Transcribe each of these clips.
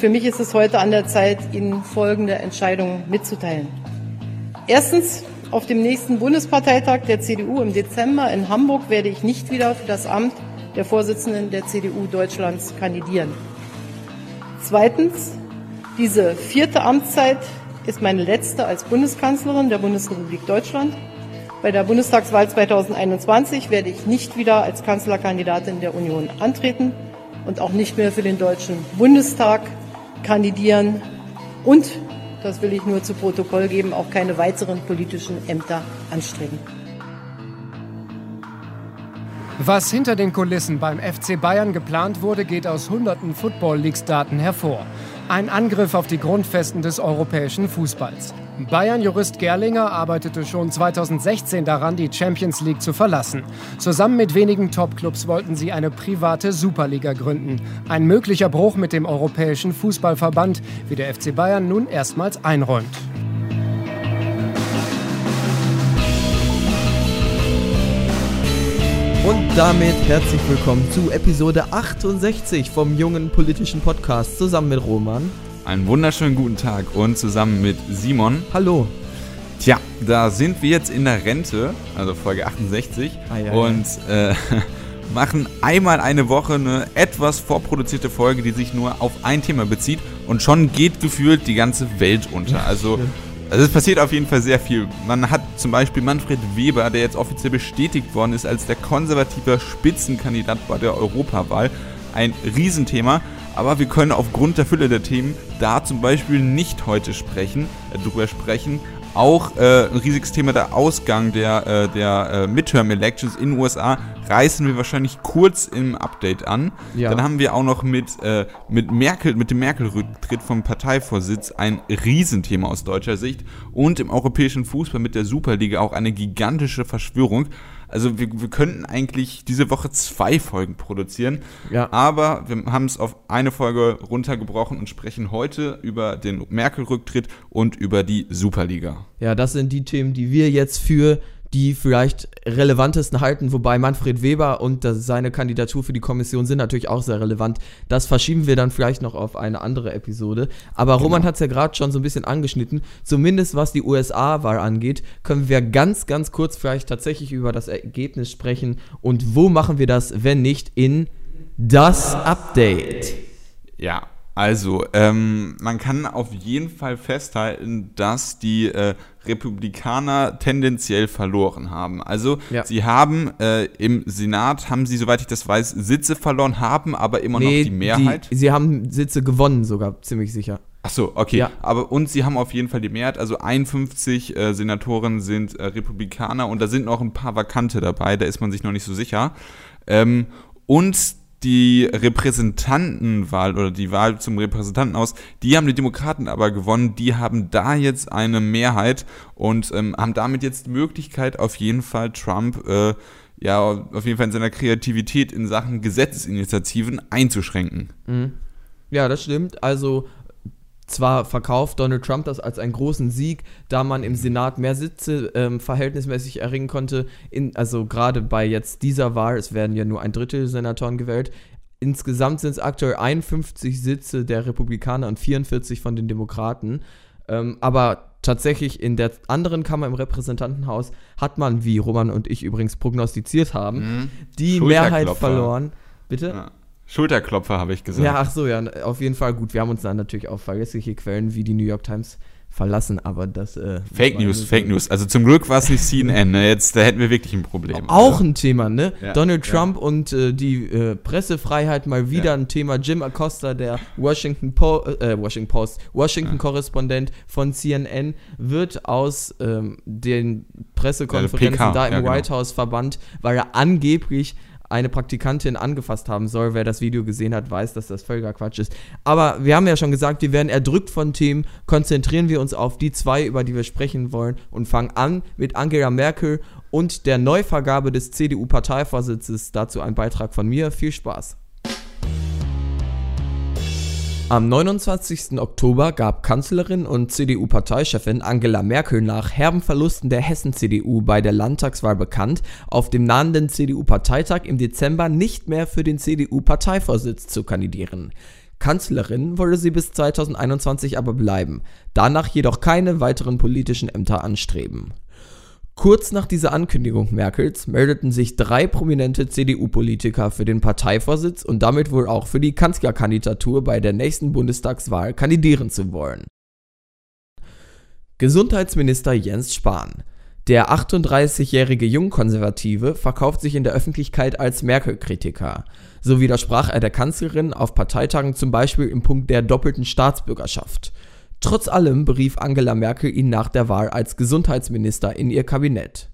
Für mich ist es heute an der Zeit, Ihnen folgende Entscheidungen mitzuteilen. Erstens, auf dem nächsten Bundesparteitag der CDU im Dezember in Hamburg werde ich nicht wieder für das Amt der Vorsitzenden der CDU Deutschlands kandidieren. Zweitens, diese vierte Amtszeit ist meine letzte als Bundeskanzlerin der Bundesrepublik Deutschland. Bei der Bundestagswahl 2021 werde ich nicht wieder als Kanzlerkandidatin der Union antreten und auch nicht mehr für den Deutschen Bundestag kandidieren und, das will ich nur zu Protokoll geben, auch keine weiteren politischen Ämter anstreben. Was hinter den Kulissen beim FC Bayern geplant wurde, geht aus hunderten Football Leagues Daten hervor. Ein Angriff auf die Grundfesten des europäischen Fußballs. Bayern-Jurist Gerlinger arbeitete schon 2016 daran, die Champions League zu verlassen. Zusammen mit wenigen Topclubs wollten sie eine private Superliga gründen. Ein möglicher Bruch mit dem Europäischen Fußballverband, wie der FC Bayern nun erstmals einräumt. Und damit herzlich willkommen zu Episode 68 vom jungen politischen Podcast zusammen mit Roman. Einen wunderschönen guten Tag und zusammen mit Simon. Hallo. Tja, da sind wir jetzt in der Rente, also Folge 68, ah, ja, und. Äh, machen einmal eine Woche eine etwas vorproduzierte Folge, die sich nur auf ein Thema bezieht und schon geht gefühlt die ganze Welt unter. Also also es passiert auf jeden Fall sehr viel. Man hat zum Beispiel Manfred Weber, der jetzt offiziell bestätigt worden ist als der konservative Spitzenkandidat bei der Europawahl. Ein Riesenthema. Aber wir können aufgrund der Fülle der Themen da zum Beispiel nicht heute sprechen, äh, drüber sprechen. Auch äh, ein riesiges Thema der Ausgang der, äh, der äh, Midterm-Elections in den USA reißen wir wahrscheinlich kurz im Update an. Ja. Dann haben wir auch noch mit, äh, mit Merkel, mit dem Merkel-Rücktritt vom Parteivorsitz ein Riesenthema aus deutscher Sicht und im europäischen Fußball mit der Superliga auch eine gigantische Verschwörung. Also wir, wir könnten eigentlich diese Woche zwei Folgen produzieren. Ja. Aber wir haben es auf eine Folge runtergebrochen und sprechen heute über den Merkel-Rücktritt und über die Superliga. Ja, das sind die Themen, die wir jetzt für die vielleicht relevantesten halten, wobei Manfred Weber und seine Kandidatur für die Kommission sind natürlich auch sehr relevant. Das verschieben wir dann vielleicht noch auf eine andere Episode. Aber genau. Roman hat es ja gerade schon so ein bisschen angeschnitten. Zumindest was die USA-Wahl angeht, können wir ganz, ganz kurz vielleicht tatsächlich über das Ergebnis sprechen. Und wo machen wir das, wenn nicht in das Update? Ja, also, ähm, man kann auf jeden Fall festhalten, dass die äh, Republikaner tendenziell verloren haben. Also, ja. sie haben äh, im Senat, haben sie, soweit ich das weiß, Sitze verloren, haben aber immer nee, noch die Mehrheit. Die, sie haben Sitze gewonnen, sogar ziemlich sicher. Ach so, okay. Ja. Aber und sie haben auf jeden Fall die Mehrheit. Also 51 äh, Senatoren sind äh, Republikaner und da sind noch ein paar Vakante dabei. Da ist man sich noch nicht so sicher. Ähm, und die Repräsentantenwahl oder die Wahl zum Repräsentanten aus, die haben die Demokraten aber gewonnen. Die haben da jetzt eine Mehrheit und ähm, haben damit jetzt die Möglichkeit, auf jeden Fall Trump, äh, ja, auf jeden Fall in seiner Kreativität in Sachen Gesetzesinitiativen einzuschränken. Mhm. Ja, das stimmt. Also zwar verkauft Donald Trump das als einen großen Sieg, da man im Senat mehr Sitze ähm, verhältnismäßig erringen konnte. In, also gerade bei jetzt dieser Wahl, es werden ja nur ein Drittel Senatoren gewählt. Insgesamt sind es aktuell 51 Sitze der Republikaner und 44 von den Demokraten. Ähm, aber tatsächlich in der anderen Kammer im Repräsentantenhaus hat man, wie Roman und ich übrigens prognostiziert haben, mhm. die Mehrheit verloren. Bitte? Ja. Schulterklopfer, habe ich gesagt. Ja, ach so, ja, auf jeden Fall gut. Wir haben uns dann natürlich auf verlässliche Quellen wie die New York Times verlassen, aber das. Äh, Fake News, Fake News. Also zum Glück war es nicht CNN, ne? Jetzt, da hätten wir wirklich ein Problem. Auch oder? ein Thema, ne? Ja, Donald Trump ja. und äh, die äh, Pressefreiheit mal wieder ja. ein Thema. Jim Acosta, der Washington, po äh, Washington Post, Washington-Korrespondent von CNN, wird aus ähm, den Pressekonferenzen da im genau. White House verbannt, weil er angeblich eine Praktikantin angefasst haben soll. Wer das Video gesehen hat, weiß, dass das völliger Quatsch ist. Aber wir haben ja schon gesagt, wir werden erdrückt von Themen. Konzentrieren wir uns auf die zwei, über die wir sprechen wollen und fangen an mit Angela Merkel und der Neuvergabe des CDU-Parteivorsitzes. Dazu ein Beitrag von mir. Viel Spaß. Am 29. Oktober gab Kanzlerin und CDU-Parteichefin Angela Merkel nach herben Verlusten der Hessen-CDU bei der Landtagswahl bekannt, auf dem nahenden CDU-Parteitag im Dezember nicht mehr für den CDU-Parteivorsitz zu kandidieren. Kanzlerin wolle sie bis 2021 aber bleiben, danach jedoch keine weiteren politischen Ämter anstreben. Kurz nach dieser Ankündigung Merkels meldeten sich drei prominente CDU-Politiker für den Parteivorsitz und damit wohl auch für die Kanzlerkandidatur bei der nächsten Bundestagswahl kandidieren zu wollen. Gesundheitsminister Jens Spahn. Der 38-jährige Jungkonservative verkauft sich in der Öffentlichkeit als Merkel-Kritiker. So widersprach er der Kanzlerin auf Parteitagen zum Beispiel im Punkt der doppelten Staatsbürgerschaft. Trotz allem berief Angela Merkel ihn nach der Wahl als Gesundheitsminister in ihr Kabinett.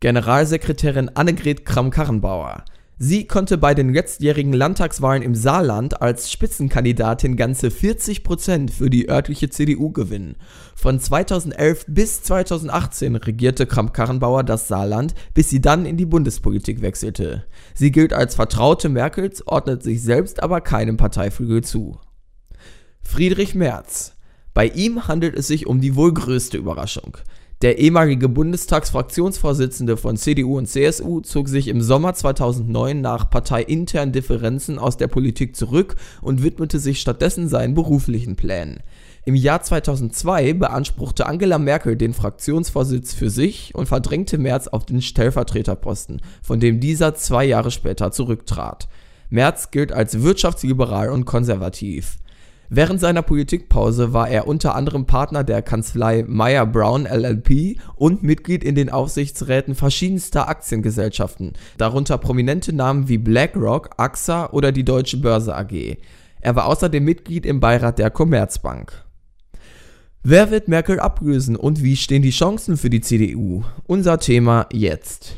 Generalsekretärin Annegret Kramp-Karrenbauer. Sie konnte bei den letztjährigen Landtagswahlen im Saarland als Spitzenkandidatin ganze 40 Prozent für die örtliche CDU gewinnen. Von 2011 bis 2018 regierte Kramp-Karrenbauer das Saarland, bis sie dann in die Bundespolitik wechselte. Sie gilt als Vertraute Merkels, ordnet sich selbst aber keinem Parteiflügel zu. Friedrich Merz bei ihm handelt es sich um die wohl größte Überraschung. Der ehemalige Bundestagsfraktionsvorsitzende von CDU und CSU zog sich im Sommer 2009 nach parteiinternen Differenzen aus der Politik zurück und widmete sich stattdessen seinen beruflichen Plänen. Im Jahr 2002 beanspruchte Angela Merkel den Fraktionsvorsitz für sich und verdrängte Merz auf den Stellvertreterposten, von dem dieser zwei Jahre später zurücktrat. Merz gilt als wirtschaftsliberal und konservativ. Während seiner Politikpause war er unter anderem Partner der Kanzlei Meyer Brown LLP und Mitglied in den Aufsichtsräten verschiedenster Aktiengesellschaften, darunter prominente Namen wie BlackRock, AXA oder die Deutsche Börse AG. Er war außerdem Mitglied im Beirat der Commerzbank. Wer wird Merkel ablösen und wie stehen die Chancen für die CDU? Unser Thema jetzt.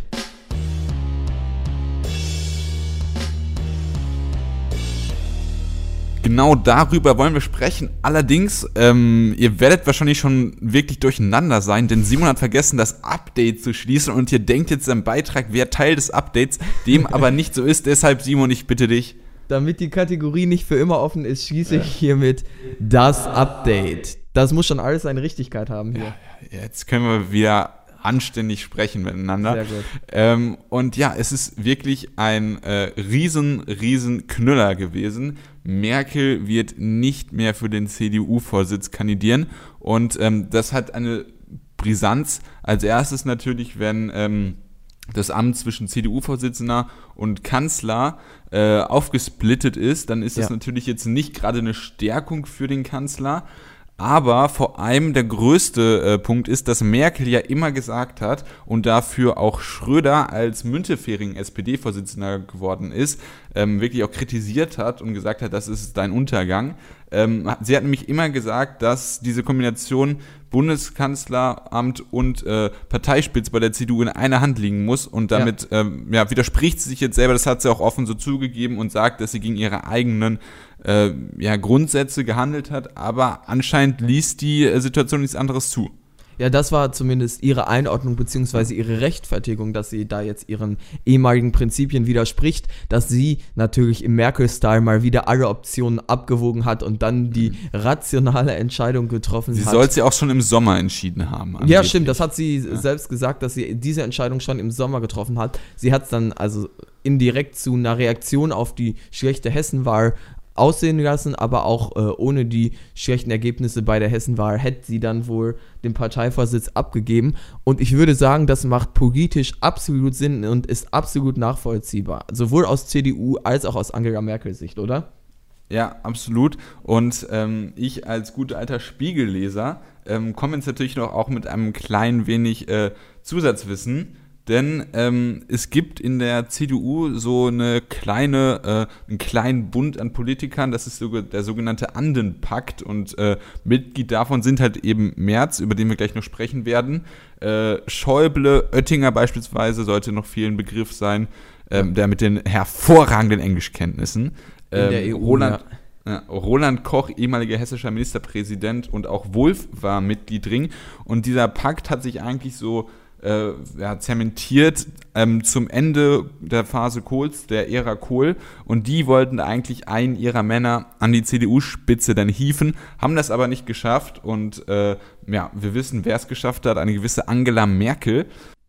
Genau darüber wollen wir sprechen. Allerdings, ähm, ihr werdet wahrscheinlich schon wirklich durcheinander sein, denn Simon hat vergessen, das Update zu schließen und ihr denkt jetzt im Beitrag, wer Teil des Updates, dem aber nicht so ist. Deshalb, Simon, ich bitte dich. Damit die Kategorie nicht für immer offen ist, schließe ich hiermit das Update. Das muss schon alles seine Richtigkeit haben hier. Ja, jetzt können wir wieder anständig sprechen miteinander. Sehr gut. Ähm, und ja, es ist wirklich ein äh, riesen, riesen Knüller gewesen. Merkel wird nicht mehr für den CDU-Vorsitz kandidieren. Und ähm, das hat eine Brisanz. Als erstes natürlich, wenn ähm, das Amt zwischen CDU-Vorsitzender und Kanzler äh, aufgesplittet ist, dann ist das ja. natürlich jetzt nicht gerade eine Stärkung für den Kanzler. Aber vor allem der größte äh, Punkt ist, dass Merkel ja immer gesagt hat und dafür auch Schröder als Müntefering SPD-Vorsitzender geworden ist, ähm, wirklich auch kritisiert hat und gesagt hat, das ist dein Untergang. Ähm, sie hat nämlich immer gesagt, dass diese Kombination Bundeskanzleramt und äh, Parteispitz bei der CDU in einer Hand liegen muss und damit ja. Ähm, ja, widerspricht sie sich jetzt selber, das hat sie auch offen so zugegeben und sagt, dass sie gegen ihre eigenen äh, ja, Grundsätze gehandelt hat, aber anscheinend ließ die äh, Situation nichts anderes zu. Ja, das war zumindest ihre Einordnung bzw. ihre Rechtfertigung, dass sie da jetzt ihren ehemaligen Prinzipien widerspricht, dass sie natürlich im Merkel-Style mal wieder alle Optionen abgewogen hat und dann die mhm. rationale Entscheidung getroffen sie hat. Sie soll sie auch schon im Sommer entschieden haben. Angeblich. Ja, stimmt, das hat sie ja. selbst gesagt, dass sie diese Entscheidung schon im Sommer getroffen hat. Sie hat es dann also indirekt zu einer Reaktion auf die schlechte Hessenwahl aussehen lassen, aber auch äh, ohne die schlechten Ergebnisse bei der Hessenwahl hätte sie dann wohl den Parteivorsitz abgegeben. Und ich würde sagen, das macht politisch absolut Sinn und ist absolut nachvollziehbar. Sowohl aus CDU als auch aus Angela Merkel Sicht, oder? Ja, absolut. Und ähm, ich als guter alter Spiegelleser ähm, komme jetzt natürlich noch auch mit einem kleinen wenig äh, Zusatzwissen denn ähm, es gibt in der CDU so eine kleine, äh, einen kleinen Bund an Politikern, das ist so, der sogenannte Andenpakt und äh, Mitglied davon sind halt eben Merz, über den wir gleich noch sprechen werden. Äh, Schäuble, Oettinger beispielsweise sollte noch vielen Begriff sein, ähm, der mit den hervorragenden Englischkenntnissen. Ähm, in der ähm, EU, Roland, ja. Roland Koch, ehemaliger hessischer Ministerpräsident und auch Wulff war Mitglied drin. Und dieser Pakt hat sich eigentlich so äh, ja, zementiert ähm, zum Ende der Phase Kohls, der Ära Kohl. Und die wollten eigentlich einen ihrer Männer an die CDU-Spitze dann hieven, haben das aber nicht geschafft. Und äh, ja, wir wissen, wer es geschafft hat, eine gewisse Angela Merkel.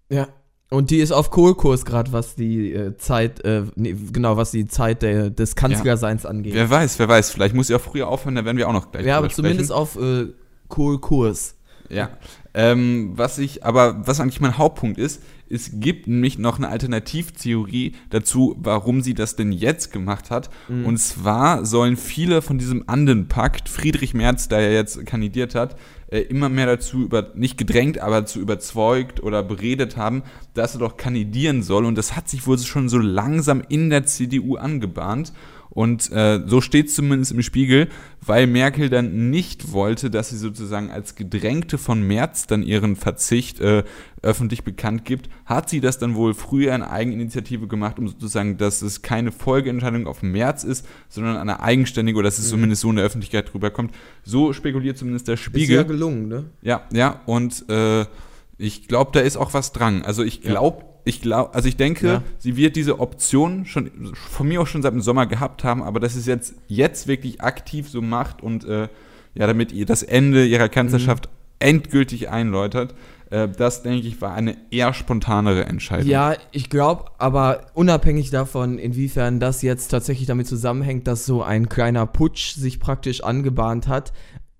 Ja. Und die ist auf Kohlkurs gerade, was die äh, Zeit, äh, nee, genau, was die Zeit der, des Kanzlerseins ja. angeht. Wer weiß, wer weiß. Vielleicht muss sie auch früher aufhören, da werden wir auch noch gleich Ja, aber zumindest auf äh, Kohlkurs. Ja. Ähm, was ich, aber was eigentlich mein Hauptpunkt ist, es gibt nämlich noch eine Alternativtheorie dazu, warum sie das denn jetzt gemacht hat. Mhm. Und zwar sollen viele von diesem Andenpakt, Friedrich Merz, der ja jetzt kandidiert hat, äh, immer mehr dazu über, nicht gedrängt, aber dazu überzeugt oder beredet haben, dass er doch kandidieren soll. Und das hat sich wohl schon so langsam in der CDU angebahnt. Und äh, so steht es zumindest im Spiegel, weil Merkel dann nicht wollte, dass sie sozusagen als Gedrängte von Merz dann ihren Verzicht äh, öffentlich bekannt gibt, hat sie das dann wohl früher in Eigeninitiative gemacht, um sozusagen, dass es keine Folgeentscheidung auf März ist, sondern eine eigenständige oder dass es mhm. zumindest so in der Öffentlichkeit drüber kommt. So spekuliert zumindest der Spiegel. Ist ja gelungen, ne? Ja, ja, und äh, ich glaube, da ist auch was dran. Also ich glaube, ja ich glaube, also ich denke, ja. sie wird diese Option schon von mir auch schon seit dem Sommer gehabt haben, aber dass es jetzt jetzt wirklich aktiv so macht und äh, ja, damit ihr das Ende ihrer Kanzlerschaft mhm. endgültig einläutert, äh, das denke ich war eine eher spontanere Entscheidung. Ja, ich glaube, aber unabhängig davon, inwiefern das jetzt tatsächlich damit zusammenhängt, dass so ein kleiner Putsch sich praktisch angebahnt hat,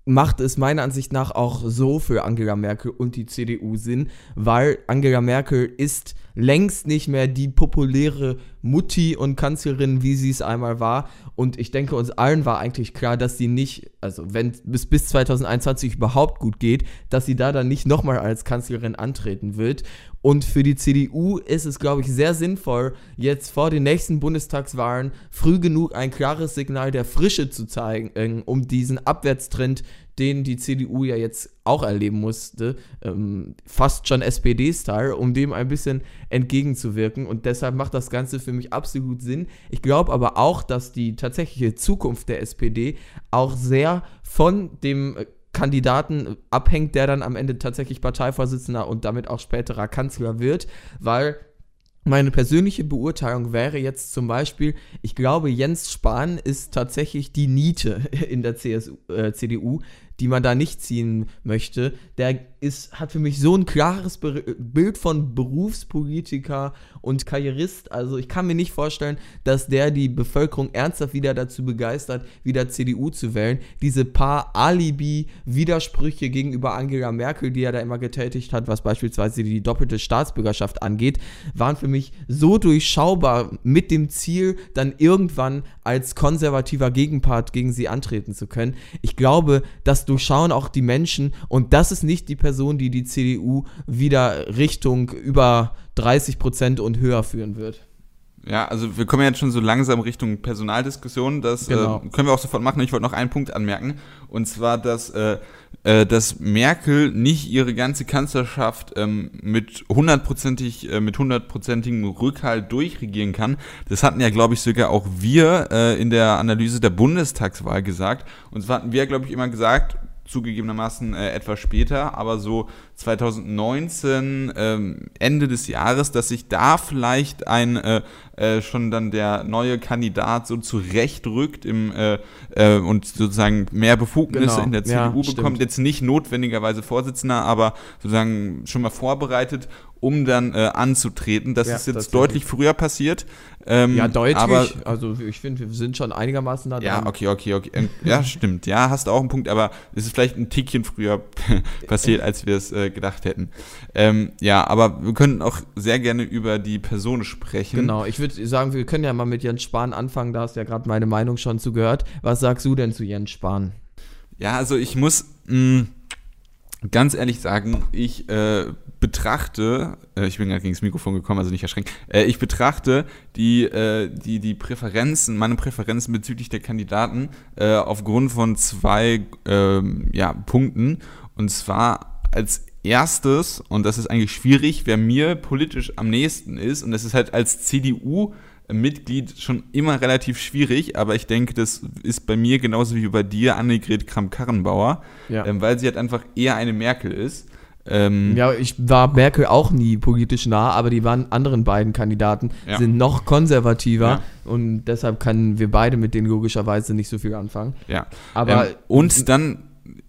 macht es meiner Ansicht nach auch so für Angela Merkel und die CDU Sinn, weil Angela Merkel ist längst nicht mehr die populäre Mutti und Kanzlerin, wie sie es einmal war. Und ich denke, uns allen war eigentlich klar, dass sie nicht, also wenn es bis 2021 überhaupt gut geht, dass sie da dann nicht nochmal als Kanzlerin antreten wird. Und für die CDU ist es, glaube ich, sehr sinnvoll, jetzt vor den nächsten Bundestagswahlen früh genug ein klares Signal der Frische zu zeigen, äh, um diesen Abwärtstrend den die CDU ja jetzt auch erleben musste, ähm, fast schon SPD-Style, um dem ein bisschen entgegenzuwirken. Und deshalb macht das Ganze für mich absolut Sinn. Ich glaube aber auch, dass die tatsächliche Zukunft der SPD auch sehr von dem Kandidaten abhängt, der dann am Ende tatsächlich Parteivorsitzender und damit auch späterer Kanzler wird, weil meine persönliche Beurteilung wäre jetzt zum Beispiel, ich glaube, Jens Spahn ist tatsächlich die Niete in der CSU, äh, CDU, die man da nicht ziehen möchte, der ist, hat für mich so ein klares Be Bild von Berufspolitiker und Karrierist. Also ich kann mir nicht vorstellen, dass der die Bevölkerung ernsthaft wieder dazu begeistert, wieder CDU zu wählen. Diese paar Alibi-Widersprüche gegenüber Angela Merkel, die er da immer getätigt hat, was beispielsweise die doppelte Staatsbürgerschaft angeht, waren für mich so durchschaubar mit dem Ziel, dann irgendwann als konservativer Gegenpart gegen sie antreten zu können. Ich glaube, dass durchschauen auch die Menschen und das ist nicht die Person, die die CDU wieder Richtung über 30 Prozent und höher führen wird. Ja, also wir kommen jetzt schon so langsam Richtung Personaldiskussion. Das äh, genau. äh, können wir auch sofort machen. Ich wollte noch einen Punkt anmerken. Und zwar, dass, äh, äh, dass Merkel nicht ihre ganze Kanzlerschaft ähm, mit hundertprozentig, äh, mit hundertprozentigem Rückhalt durchregieren kann. Das hatten ja, glaube ich, sogar auch wir äh, in der Analyse der Bundestagswahl gesagt. Und zwar hatten wir, glaube ich, immer gesagt, zugegebenermaßen äh, etwas später, aber so 2019, ähm, Ende des Jahres, dass sich da vielleicht ein äh, äh, schon dann der neue Kandidat so zurechtrückt im, äh, äh, und sozusagen mehr Befugnisse genau. in der CDU ja, bekommt. Stimmt. Jetzt nicht notwendigerweise Vorsitzender, aber sozusagen schon mal vorbereitet, um dann äh, anzutreten. Das ja, ist jetzt deutlich früher passiert. Ähm, ja, deutlich. Aber, also ich finde, wir sind schon einigermaßen da dran. Ja, okay, okay, okay. Ähm, ja, stimmt. Ja, hast du auch einen Punkt, aber es ist vielleicht ein Tickchen früher passiert, als wir es äh, gedacht hätten. Ähm, ja, aber wir können auch sehr gerne über die Person sprechen. Genau, ich würde sagen, wir können ja mal mit Jens Spahn anfangen. Da hast du ja gerade meine Meinung schon zugehört. Was sagst du denn zu Jens Spahn? Ja, also ich muss mh, mm, ganz ehrlich sagen, ich äh, betrachte, äh, ich bin gerade gegen das Mikrofon gekommen, also nicht erschrecken, äh, ich betrachte die, äh, die, die Präferenzen, meine Präferenzen bezüglich der Kandidaten äh, aufgrund von zwei ähm, ja, Punkten. Und zwar als erstes, und das ist eigentlich schwierig, wer mir politisch am nächsten ist, und das ist halt als CDU Mitglied schon immer relativ schwierig, aber ich denke, das ist bei mir genauso wie bei dir Annegret Kramp-Karrenbauer, ja. ähm, weil sie halt einfach eher eine Merkel ist. Ähm, ja, ich war Merkel auch nie politisch nah, aber die waren anderen beiden Kandidaten ja. sind noch konservativer ja. und deshalb können wir beide mit denen logischerweise nicht so viel anfangen. Ja. Aber ähm, und dann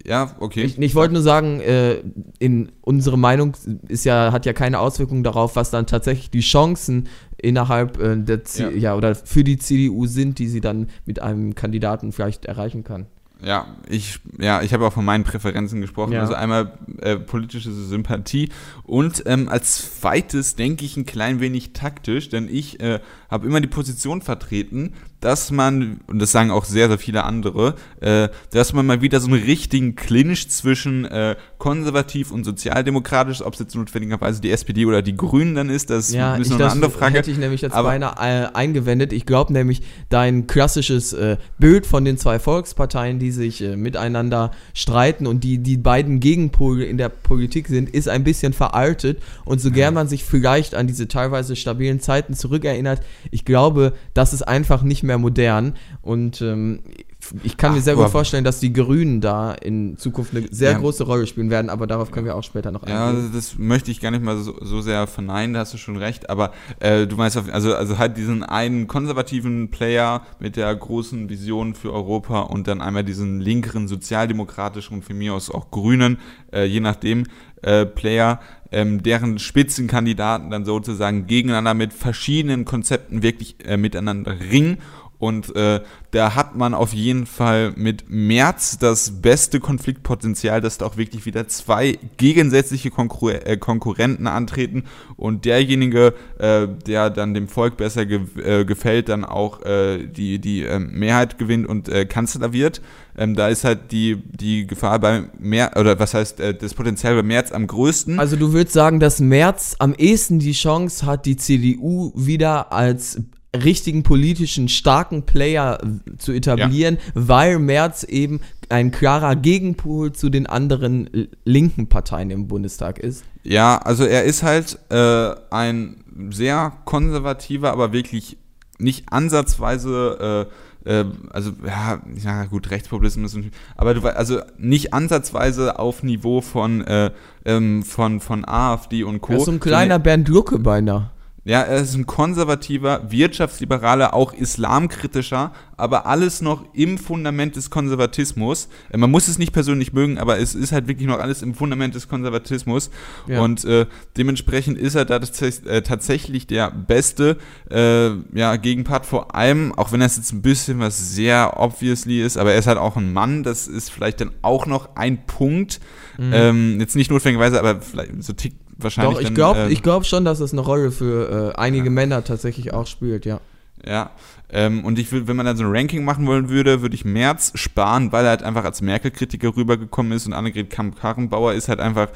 ja, okay. Ich, ich wollte nur sagen, äh, in unsere Meinung ist ja, hat ja keine Auswirkungen darauf, was dann tatsächlich die Chancen innerhalb äh, der C ja. ja. oder für die CDU sind, die sie dann mit einem Kandidaten vielleicht erreichen kann. Ja, ich, ja, ich habe auch von meinen Präferenzen gesprochen. Ja. Also einmal äh, politische Sympathie und ähm, als zweites denke ich ein klein wenig taktisch, denn ich äh, habe immer die Position vertreten, dass man, und das sagen auch sehr, sehr viele andere, äh, dass man mal wieder so einen richtigen Clinch zwischen äh, konservativ und sozialdemokratisch, ob es jetzt notwendigerweise die SPD oder die Grünen dann ist, das ja, ist noch eine andere Frage. hätte ich nämlich jetzt Aber, beinahe äh, eingewendet. Ich glaube nämlich, dein klassisches äh, Bild von den zwei Volksparteien, die sich äh, miteinander streiten und die die beiden Gegenpole in der Politik sind, ist ein bisschen veraltet. Und so gern man sich vielleicht an diese teilweise stabilen Zeiten zurückerinnert, ich glaube, das ist einfach nicht mehr mehr modern. Und ähm, ich kann Ach, mir sehr gut vorstellen, dass die Grünen da in Zukunft eine sehr ja. große Rolle spielen werden, aber darauf können wir auch später noch eingehen. Ja, also das möchte ich gar nicht mal so, so sehr verneinen, da hast du schon recht, aber äh, du meinst, also, also halt diesen einen konservativen Player mit der großen Vision für Europa und dann einmal diesen linkeren, sozialdemokratischen und von mir aus auch grünen, äh, je nachdem, äh, Player, ähm, deren Spitzenkandidaten dann sozusagen gegeneinander mit verschiedenen Konzepten wirklich äh, miteinander ringen und äh, da hat man auf jeden Fall mit März das beste Konfliktpotenzial, dass da auch wirklich wieder zwei gegensätzliche Konkur äh, Konkurrenten antreten und derjenige, äh, der dann dem Volk besser ge äh, gefällt, dann auch äh, die, die ähm, Mehrheit gewinnt und äh, Kanzler wird. Ähm, da ist halt die, die Gefahr bei März, oder was heißt das Potenzial bei März am größten. Also du würdest sagen, dass März am ehesten die Chance hat, die CDU wieder als richtigen politischen starken Player zu etablieren, ja. weil Merz eben ein klarer Gegenpol zu den anderen linken Parteien im Bundestag ist. Ja, also er ist halt äh, ein sehr konservativer, aber wirklich nicht ansatzweise äh, äh also ja, ja gut, Rechtspopulismus, aber du also nicht ansatzweise auf Niveau von äh, ähm, von von AfD und Co. Er ist so ein kleiner Bernd Lucke beinahe. Ja, er ist ein konservativer, wirtschaftsliberaler, auch islamkritischer, aber alles noch im Fundament des Konservatismus. Äh, man muss es nicht persönlich mögen, aber es ist halt wirklich noch alles im Fundament des Konservatismus. Ja. Und äh, dementsprechend ist er da äh, tatsächlich der beste äh, ja, Gegenpart, vor allem, auch wenn das jetzt ein bisschen was sehr obviously ist, aber er ist halt auch ein Mann, das ist vielleicht dann auch noch ein Punkt. Mhm. Ähm, jetzt nicht notwendigerweise, aber vielleicht so tickt wahrscheinlich. Doch, ich glaube äh, glaub schon, dass es eine Rolle für äh, einige ja. Männer tatsächlich auch spielt, ja. Ja, ähm, und ich will, wenn man dann so ein Ranking machen wollen würde, würde ich Merz sparen, weil er halt einfach als Merkel-Kritiker rübergekommen ist und Annegret Kamp-Karrenbauer ist halt einfach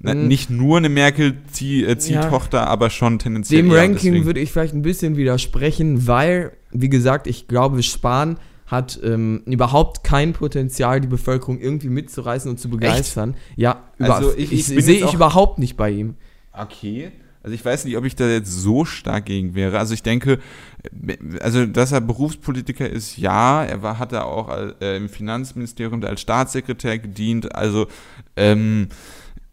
mhm. nicht nur eine Merkel-Ziehtochter, ja. aber schon tendenziell. Dem Ranking würde ich vielleicht ein bisschen widersprechen, weil, wie gesagt, ich glaube, Spahn hat ähm, überhaupt kein Potenzial, die Bevölkerung irgendwie mitzureißen und zu begeistern. Echt? Ja, über, also ich, ich, ich sehe ich überhaupt nicht bei ihm. Okay. Also ich weiß nicht, ob ich da jetzt so stark gegen wäre. Also ich denke, also dass er Berufspolitiker ist, ja, er war, hat er auch äh, im Finanzministerium als Staatssekretär gedient. Also ähm,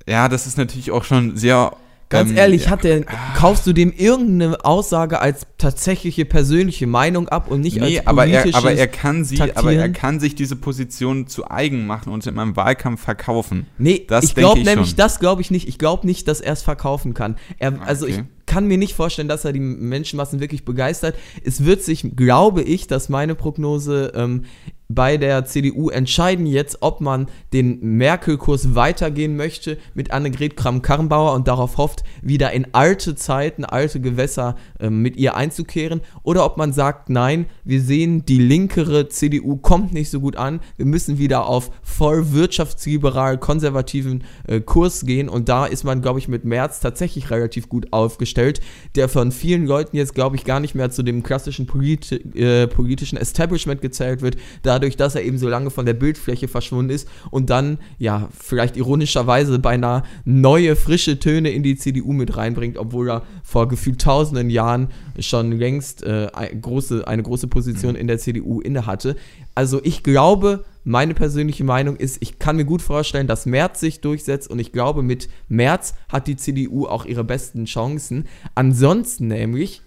ja, das ist natürlich auch schon sehr Ganz ähm, ehrlich, hat der, kaufst du dem irgendeine Aussage als tatsächliche persönliche Meinung ab und nicht nee, als aber er, aber er kann sie, Taktieren? aber er kann sich diese Position zu eigen machen und in meinem Wahlkampf verkaufen. Nee, das ich glaube nämlich, schon. das glaube ich nicht. Ich glaube nicht, dass er es verkaufen kann. Er, also okay. ich kann mir nicht vorstellen, dass er die Menschenmassen wirklich begeistert. Es wird sich, glaube ich, dass meine Prognose ähm, bei der CDU entscheiden jetzt, ob man den Merkel-Kurs weitergehen möchte mit Annegret Kramp-Karrenbauer und darauf hofft, wieder in alte Zeiten, alte Gewässer äh, mit ihr einzukehren. Oder ob man sagt, nein, wir sehen, die linkere CDU kommt nicht so gut an, wir müssen wieder auf voll wirtschaftsliberal konservativen äh, Kurs gehen. Und da ist man, glaube ich, mit Merz tatsächlich relativ gut aufgestellt, der von vielen Leuten jetzt, glaube ich, gar nicht mehr zu dem klassischen politi äh, politischen Establishment gezählt wird, da dadurch, dass er eben so lange von der Bildfläche verschwunden ist und dann, ja, vielleicht ironischerweise beinahe neue, frische Töne in die CDU mit reinbringt, obwohl er vor gefühlt tausenden Jahren schon längst äh, eine, große, eine große Position in der CDU innehatte. Also ich glaube, meine persönliche Meinung ist, ich kann mir gut vorstellen, dass Merz sich durchsetzt und ich glaube, mit Merz hat die CDU auch ihre besten Chancen. Ansonsten nämlich,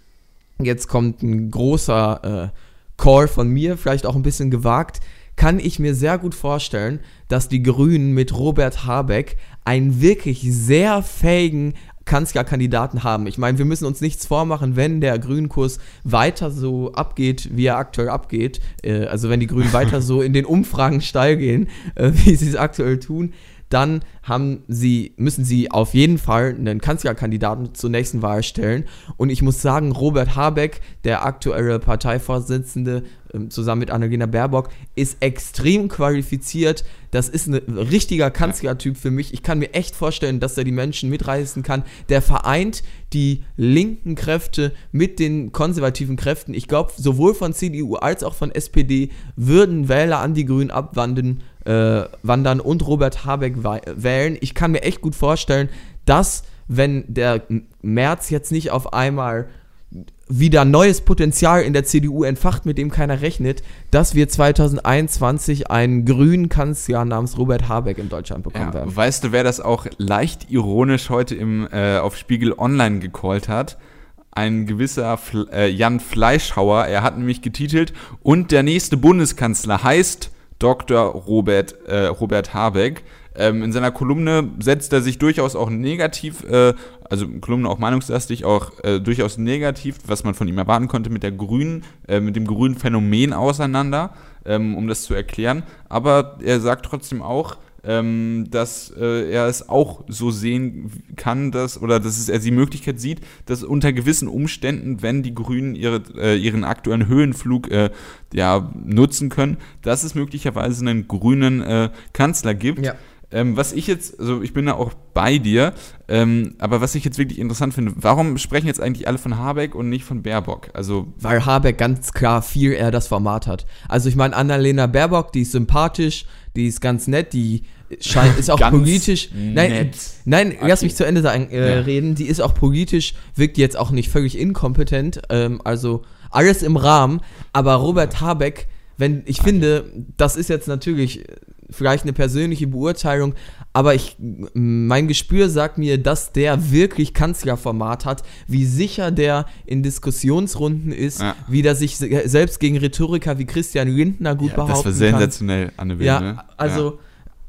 jetzt kommt ein großer äh, Call von mir, vielleicht auch ein bisschen gewagt, kann ich mir sehr gut vorstellen, dass die Grünen mit Robert Habeck einen wirklich sehr fähigen Kanzlerkandidaten haben. Ich meine, wir müssen uns nichts vormachen, wenn der Grünenkurs weiter so abgeht, wie er aktuell abgeht, äh, also wenn die Grünen weiter so in den Umfragen steil gehen, äh, wie sie es aktuell tun, dann haben sie, müssen sie auf jeden Fall einen Kanzlerkandidaten zur nächsten Wahl stellen. Und ich muss sagen, Robert Habeck, der aktuelle Parteivorsitzende, ähm, zusammen mit Annalena Baerbock, ist extrem qualifiziert. Das ist ein richtiger Kanzlertyp für mich. Ich kann mir echt vorstellen, dass er die Menschen mitreißen kann. Der vereint die linken Kräfte mit den konservativen Kräften. Ich glaube, sowohl von CDU als auch von SPD würden Wähler an die Grünen abwandern äh, wandern und Robert Habeck wählen. Ich kann mir echt gut vorstellen, dass wenn der März jetzt nicht auf einmal wieder neues Potenzial in der CDU entfacht, mit dem keiner rechnet, dass wir 2021 einen grünen Kanzler namens Robert Habeck in Deutschland bekommen ja, werden. Weißt du, wer das auch leicht ironisch heute im, äh, auf Spiegel Online gecallt hat? Ein gewisser Fl äh, Jan Fleischhauer. Er hat nämlich getitelt, und der nächste Bundeskanzler heißt Dr. Robert, äh, Robert Habeck. Ähm, in seiner Kolumne setzt er sich durchaus auch negativ, äh, also Kolumne auch meinungslastig, auch äh, durchaus negativ, was man von ihm erwarten konnte, mit der grünen, äh, mit dem grünen Phänomen auseinander, ähm, um das zu erklären. Aber er sagt trotzdem auch, ähm, dass äh, er es auch so sehen kann, dass, oder dass es, er die Möglichkeit sieht, dass unter gewissen Umständen, wenn die Grünen ihre, äh, ihren aktuellen Höhenflug äh, ja, nutzen können, dass es möglicherweise einen grünen äh, Kanzler gibt. Ja. Ähm, was ich jetzt, also ich bin da auch bei dir, ähm, aber was ich jetzt wirklich interessant finde, warum sprechen jetzt eigentlich alle von Habeck und nicht von Baerbock? Also Weil Habeck ganz klar viel eher das Format hat. Also ich meine, Annalena Baerbock, die ist sympathisch, die ist ganz nett, die scheint, ist auch politisch. Nein, nett. nein, okay. lass mich zu Ende sagen, äh, ja. reden. Die ist auch politisch, wirkt jetzt auch nicht völlig inkompetent. Ähm, also alles im Rahmen. Aber Robert Habeck, wenn ich okay. finde, das ist jetzt natürlich vielleicht eine persönliche Beurteilung, aber ich, mein Gespür sagt mir, dass der wirklich Kanzlerformat hat, wie sicher der in Diskussionsrunden ist, ja. wie der sich selbst gegen Rhetoriker wie Christian Lindner gut ja, behaupten kann. Das war sensationell, Anne Will, Ja, ne? also ja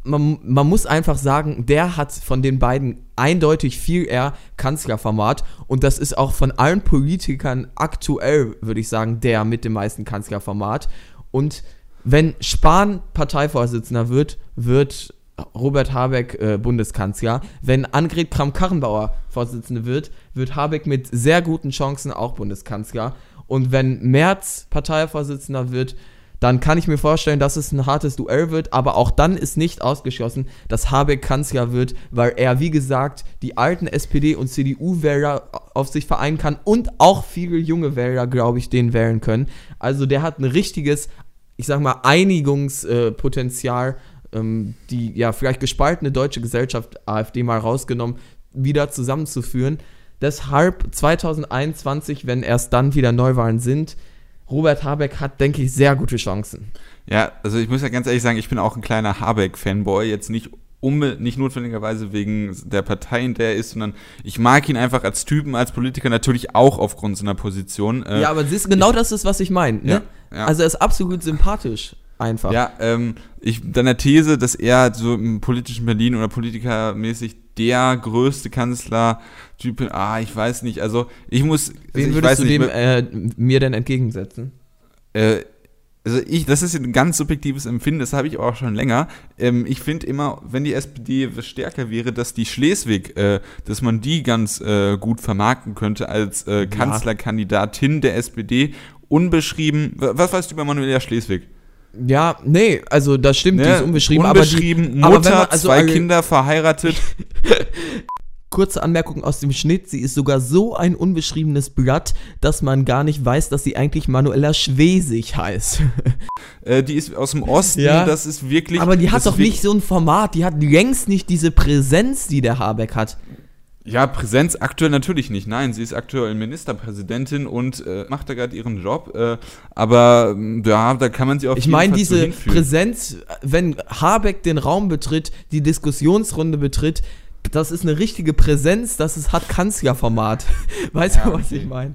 man, man muss einfach sagen, der hat von den beiden eindeutig viel eher Kanzlerformat und das ist auch von allen Politikern aktuell, würde ich sagen, der mit dem meisten Kanzlerformat. Und wenn Spahn Parteivorsitzender wird, wird Robert Habeck äh, Bundeskanzler. Wenn Annegret Kramp-Karrenbauer Vorsitzende wird, wird Habeck mit sehr guten Chancen auch Bundeskanzler. Und wenn Merz Parteivorsitzender wird, dann kann ich mir vorstellen, dass es ein hartes Duell wird, aber auch dann ist nicht ausgeschlossen, dass Habeck Kanzler wird, weil er, wie gesagt, die alten SPD- und CDU-Wähler auf sich vereinen kann und auch viele junge Wähler, glaube ich, den wählen können. Also der hat ein richtiges, ich sag mal, Einigungspotenzial, ähm, die ja vielleicht gespaltene deutsche Gesellschaft, AfD mal rausgenommen, wieder zusammenzuführen. Deshalb 2021, wenn erst dann wieder Neuwahlen sind, Robert Habeck hat, denke ich, sehr gute Chancen. Ja, also ich muss ja ganz ehrlich sagen, ich bin auch ein kleiner Habeck-Fanboy, jetzt nicht um, nicht notwendigerweise wegen der Partei, in der er ist, sondern ich mag ihn einfach als Typen, als Politiker natürlich auch aufgrund seiner Position. Äh, ja, aber siehst, genau ich, das ist, was ich meine. Ne? Ja, ja. Also er ist absolut sympathisch. Einfach. Ja, ähm, ich, deiner These, dass er so im politischen Berlin oder politikermäßig der größte Kanzler Typ, ah, ich weiß nicht, also ich muss. Wen also würdest du nicht, dem äh, mir denn entgegensetzen? Äh, also ich, das ist ein ganz subjektives Empfinden, das habe ich auch schon länger. Ähm, ich finde immer, wenn die SPD stärker wäre, dass die Schleswig, äh, dass man die ganz äh, gut vermarkten könnte als äh, Kanzlerkandidatin der SPD, unbeschrieben. Was weißt du über Manuela Schleswig? Ja, nee, also das stimmt, ne? die ist unbeschrieben. Unbeschrieben, aber die, Mutter, aber also zwei Kinder, verheiratet. Kurze Anmerkung aus dem Schnitt, sie ist sogar so ein unbeschriebenes Blatt, dass man gar nicht weiß, dass sie eigentlich Manuela Schwesig heißt. Äh, die ist aus dem Osten, ja, das ist wirklich... Aber die hat doch nicht so ein Format, die hat längst nicht diese Präsenz, die der Habeck hat. Ja, Präsenz aktuell natürlich nicht. Nein, sie ist aktuell Ministerpräsidentin und äh, macht da gerade ihren Job. Äh, aber ja, da kann man sie auf ich jeden mein, Fall Ich meine, diese Präsenz, wenn Habeck den Raum betritt, die Diskussionsrunde betritt, das ist eine richtige Präsenz, das ist, hat Kanzlerformat. weißt ja, du, was okay. ich meine?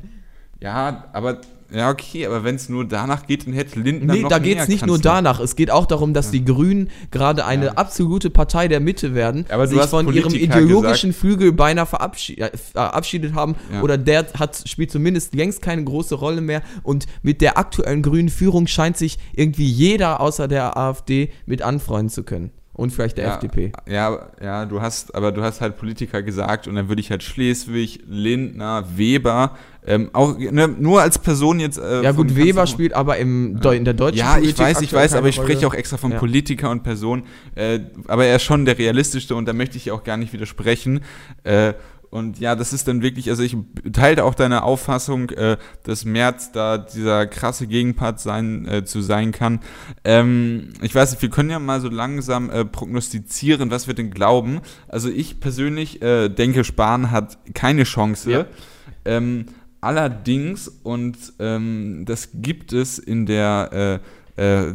Ja, aber Ja, okay, aber wenn es nur danach geht, dann hätte Lindner Nee, noch da geht es nicht nur danach. Es geht auch darum, dass die Grünen gerade eine Ja. absolute Partei der Mitte werden, Aber sich von ihrem Politiker ideologischen Flügel beinahe verabschied, äh, verabschiedet haben. Ja. Oder der hat, spielt zumindest längst keine große Rolle mehr. Und mit der aktuellen grünen Führung scheint sich irgendwie jeder außer der AfD mit anfreunden zu können. Und vielleicht der ja, FDP. Ja, ja, du hast, aber du hast halt Politiker gesagt und dann würde ich halt Schleswig, Lindner, Weber, ähm, auch ne, nur als Person jetzt. Äh, Ja gut, Weber spielt aber im, Deu- in der deutschen Ja, ich Politik weiß, ich weiß, aber ich spreche auch extra von Ja. Politiker und Person. Äh, aber er ist schon der realistischste und da möchte ich auch gar nicht widersprechen. Äh, und ja, das ist dann wirklich, also ich teile auch deine Auffassung, äh, dass Merz da dieser krasse Gegenpart sein, äh, zu sein kann. Ähm, ich weiß nicht, wir können ja mal so langsam äh, prognostizieren, was wir denn glauben. Also ich persönlich äh, denke, Spahn hat keine Chance. Ja. Ähm, allerdings, und ähm, das gibt es in der, äh, äh,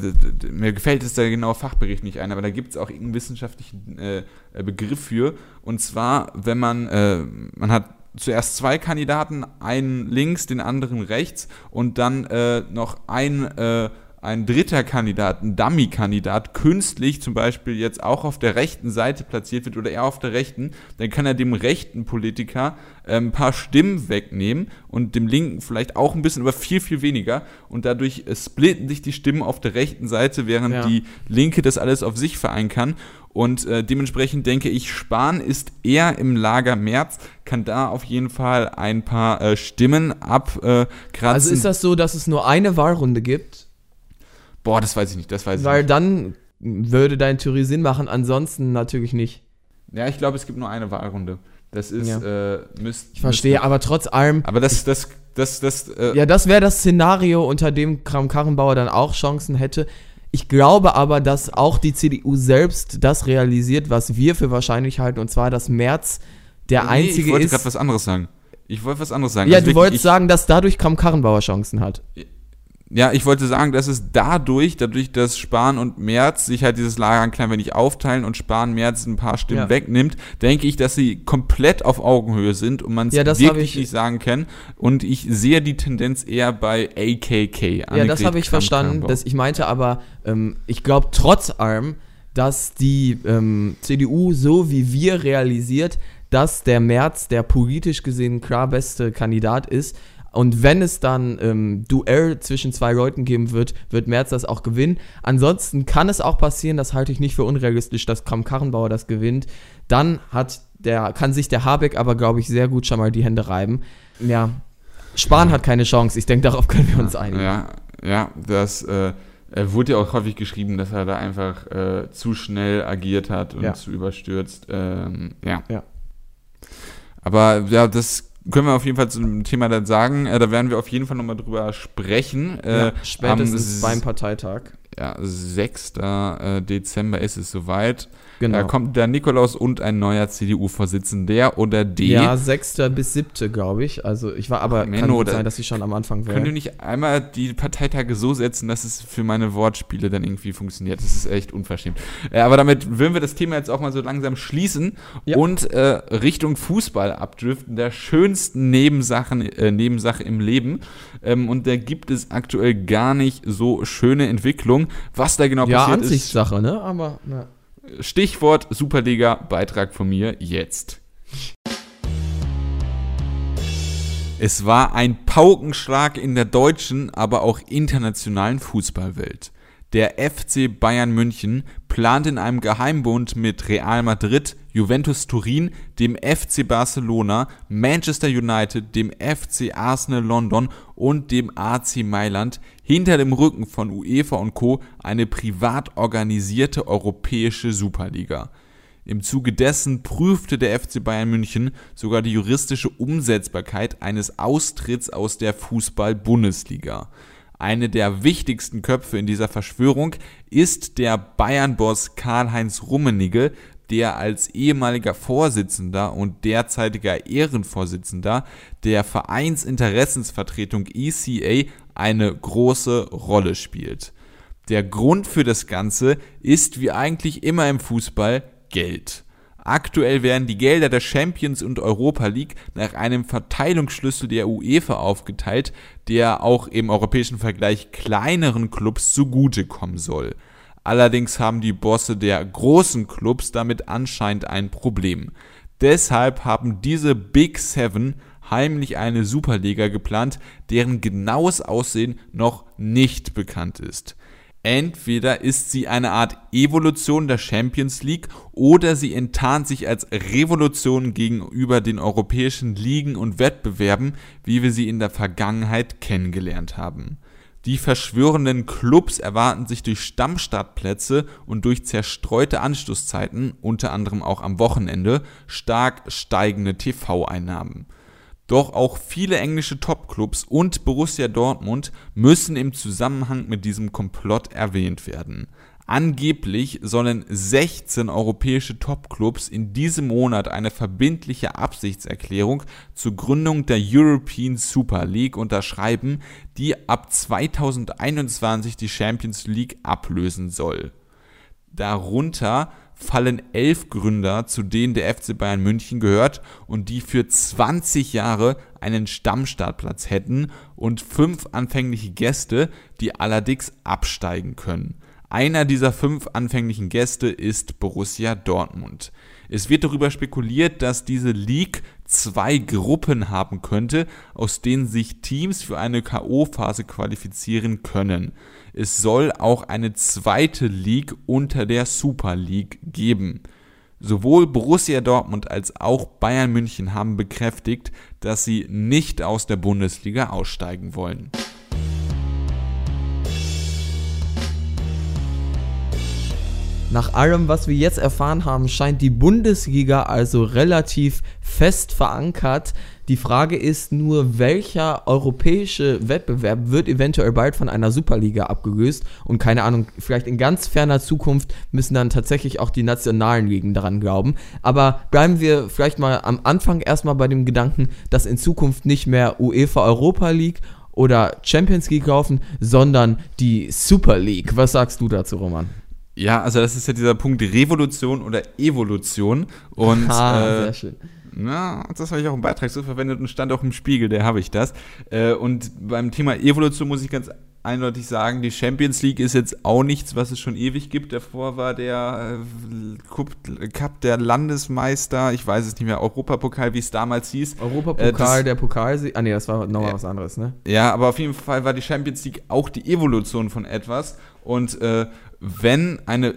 mir gefällt es der genaue Fachbericht nicht ein, aber da gibt es auch irgendeinen wissenschaftlichen äh, Begriff für. Und zwar, wenn man, äh, man hat zuerst zwei Kandidaten, einen links, den anderen rechts und dann äh, noch ein, äh, ein dritter Kandidat, ein Dummy-Kandidat, künstlich zum Beispiel jetzt auch auf der rechten Seite platziert wird oder eher auf der rechten, dann kann er dem rechten Politiker äh, ein paar Stimmen wegnehmen und dem linken vielleicht auch ein bisschen, aber viel, viel weniger. Und dadurch äh, splitten sich die Stimmen auf der rechten Seite, während Ja. die linke das alles auf sich vereinen kann. Und äh, dementsprechend denke ich, Spahn ist eher im Lager März, kann da auf jeden Fall ein paar äh, Stimmen abkratzen. Also ist das so, dass es nur eine Wahlrunde gibt? Boah, das weiß ich nicht, das weiß Weil ich nicht. dann würde deine Theorie Sinn machen, ansonsten natürlich nicht. Ja, ich glaube, es gibt nur eine Wahlrunde. Das ist, äh, müsst, Ich verstehe, aber trotz allem, Aber das, das, das, das, äh, ja, das wäre das Szenario, unter dem Kram Karrenbauer dann auch Chancen hätte. Ich glaube aber, dass auch die CDU selbst das realisiert, was wir für wahrscheinlich halten, und zwar, dass Merz der nee, einzige ich wollte ist. gerade was anderes sagen. Ich wollte was anderes sagen. ja, Also du wirklich, wolltest sagen, dass dadurch Kram Karrenbauer Chancen hat. Ja, ich wollte sagen, dass es dadurch, dadurch, dass Spahn und Merz sich halt dieses Lager ein klein wenig aufteilen und Spahn Merz ein paar Stimmen Ja. wegnimmt, denke ich, dass sie komplett auf Augenhöhe sind und man es Ja, wirklich ich- nicht sagen kann. Und ich sehe die Tendenz eher bei AKK. Ja, das Annegret habe ich verstanden. Kramp-Karrenbauer. Das, ich meinte aber, ähm, ich glaube trotz allem, dass die ähm, CDU so wie wir realisiert, dass der Merz der politisch gesehen klar beste Kandidat ist. Und wenn es dann ähm, Duell zwischen zwei Leuten geben wird, wird Merz das auch gewinnen. Ansonsten kann es auch passieren, das halte ich nicht für unrealistisch, dass Kram Karrenbauer das gewinnt. Dann hat der, kann sich der Habeck aber, glaube ich, sehr gut schon mal die Hände reiben. Ja, Spahn hat keine Chance. Ich denke, darauf können wir uns einigen. Ja, ja, das äh, wurde ja auch häufig geschrieben, dass er da einfach äh, zu schnell agiert hat und Ja. zu überstürzt. Ähm, ja. Ja. Aber ja, das können wir auf jeden Fall zum Thema dann sagen. Äh, da werden wir auf jeden Fall nochmal drüber sprechen. Äh, Ja, spätestens beim Parteitag. ja, 6. äh, Dezember ist es soweit. Genau. Da kommt der Nikolaus und ein neuer CDU-Vorsitzender oder D. ja, 6. bis 7. glaube ich. Also ich war aber Menno, kann gut da- sein, dass sie schon am Anfang Könnt ihr wären. nicht einmal die Parteitage so setzen, dass es für meine Wortspiele dann irgendwie funktioniert? Das ist echt unverschämt. Äh, aber damit würden wir das Thema jetzt auch mal so langsam schließen Ja. und äh, Richtung Fußball abdriften, der schönsten Nebensachen, äh, Nebensache im Leben. Ähm, und da gibt es aktuell gar nicht so schöne Entwicklung. Was da genau Ja, passiert ist, Ansichtssache, ne? Aber na. Stichwort Superliga, Beitrag von mir jetzt. Es war ein Paukenschlag in der deutschen, aber auch internationalen Fußballwelt. Der FC Bayern München plant in einem Geheimbund mit Real Madrid, Juventus Turin, dem FC Barcelona, Manchester United, dem FC Arsenal London und dem AC Mailand hinter dem Rücken von UEFA und Co. eine privat organisierte europäische Superliga. Im Zuge dessen prüfte der FC Bayern München sogar die juristische Umsetzbarkeit eines Austritts aus der Fußball-Bundesliga. Eine der wichtigsten Köpfe in dieser Verschwörung ist der Bayern-Boss Karl-Heinz Rummenigge, der als ehemaliger Vorsitzender und derzeitiger Ehrenvorsitzender der Vereinsinteressensvertretung ECA eine große Rolle spielt. Der Grund für das Ganze ist wie eigentlich immer im Fußball Geld. Aktuell werden die Gelder der Champions und Europa League nach einem Verteilungsschlüssel der UEFA aufgeteilt, der auch im europäischen Vergleich kleineren Clubs zugutekommen soll. Allerdings haben die Bosse der großen Clubs damit anscheinend ein Problem. Deshalb haben diese Big Seven heimlich eine Superliga geplant, deren genaues Aussehen noch nicht bekannt ist. Entweder ist sie eine Art Evolution der Champions League oder sie enttarnt sich als Revolution gegenüber den europäischen Ligen und Wettbewerben, wie wir sie in der Vergangenheit kennengelernt haben. Die verschwörenden Clubs erwarten sich durch Stammstartplätze und durch zerstreute Anschlusszeiten, unter anderem auch am Wochenende, stark steigende TV-Einnahmen. Doch auch viele englische Topclubs und Borussia Dortmund müssen im Zusammenhang mit diesem Komplott erwähnt werden. Angeblich sollen 16 europäische Topclubs in diesem Monat eine verbindliche Absichtserklärung zur Gründung der European Super League unterschreiben, die ab 2021 die Champions League ablösen soll. Darunter fallen elf Gründer, zu denen der FC Bayern München gehört und die für 20 Jahre einen Stammstartplatz hätten und fünf anfängliche Gäste, die allerdings absteigen können. Einer dieser fünf anfänglichen Gäste ist Borussia Dortmund. Es wird darüber spekuliert, dass diese League zwei Gruppen haben könnte, aus denen sich Teams für eine KO-Phase qualifizieren können. Es soll auch eine zweite League unter der Super League geben. Sowohl Borussia Dortmund als auch Bayern München haben bekräftigt, dass sie nicht aus der Bundesliga aussteigen wollen. Nach allem, was wir jetzt erfahren haben, scheint die Bundesliga also relativ fest verankert. Die Frage ist nur, welcher europäische Wettbewerb wird eventuell bald von einer Superliga abgelöst? Und keine Ahnung, vielleicht in ganz ferner Zukunft müssen dann tatsächlich auch die nationalen Ligen daran glauben. Aber bleiben wir vielleicht mal am Anfang erstmal bei dem Gedanken, dass in Zukunft nicht mehr UEFA Europa League oder Champions League laufen, sondern die Super League. Was sagst du dazu, Roman? Ja, also das ist ja dieser Punkt Revolution oder Evolution. Und ah, äh, sehr schön. Na, das habe ich auch im Beitrag so verwendet und stand auch im Spiegel, der habe ich das. Äh, und beim Thema Evolution muss ich ganz eindeutig sagen, die Champions League ist jetzt auch nichts, was es schon ewig gibt. Davor war der äh, Cup der Landesmeister, ich weiß es nicht mehr, Europapokal, wie es damals hieß. Europapokal, äh, der Pokal, ah nee, das war nochmal äh, was anderes, ne? Ja, aber auf jeden Fall war die Champions League auch die Evolution von etwas. Und äh, wenn eine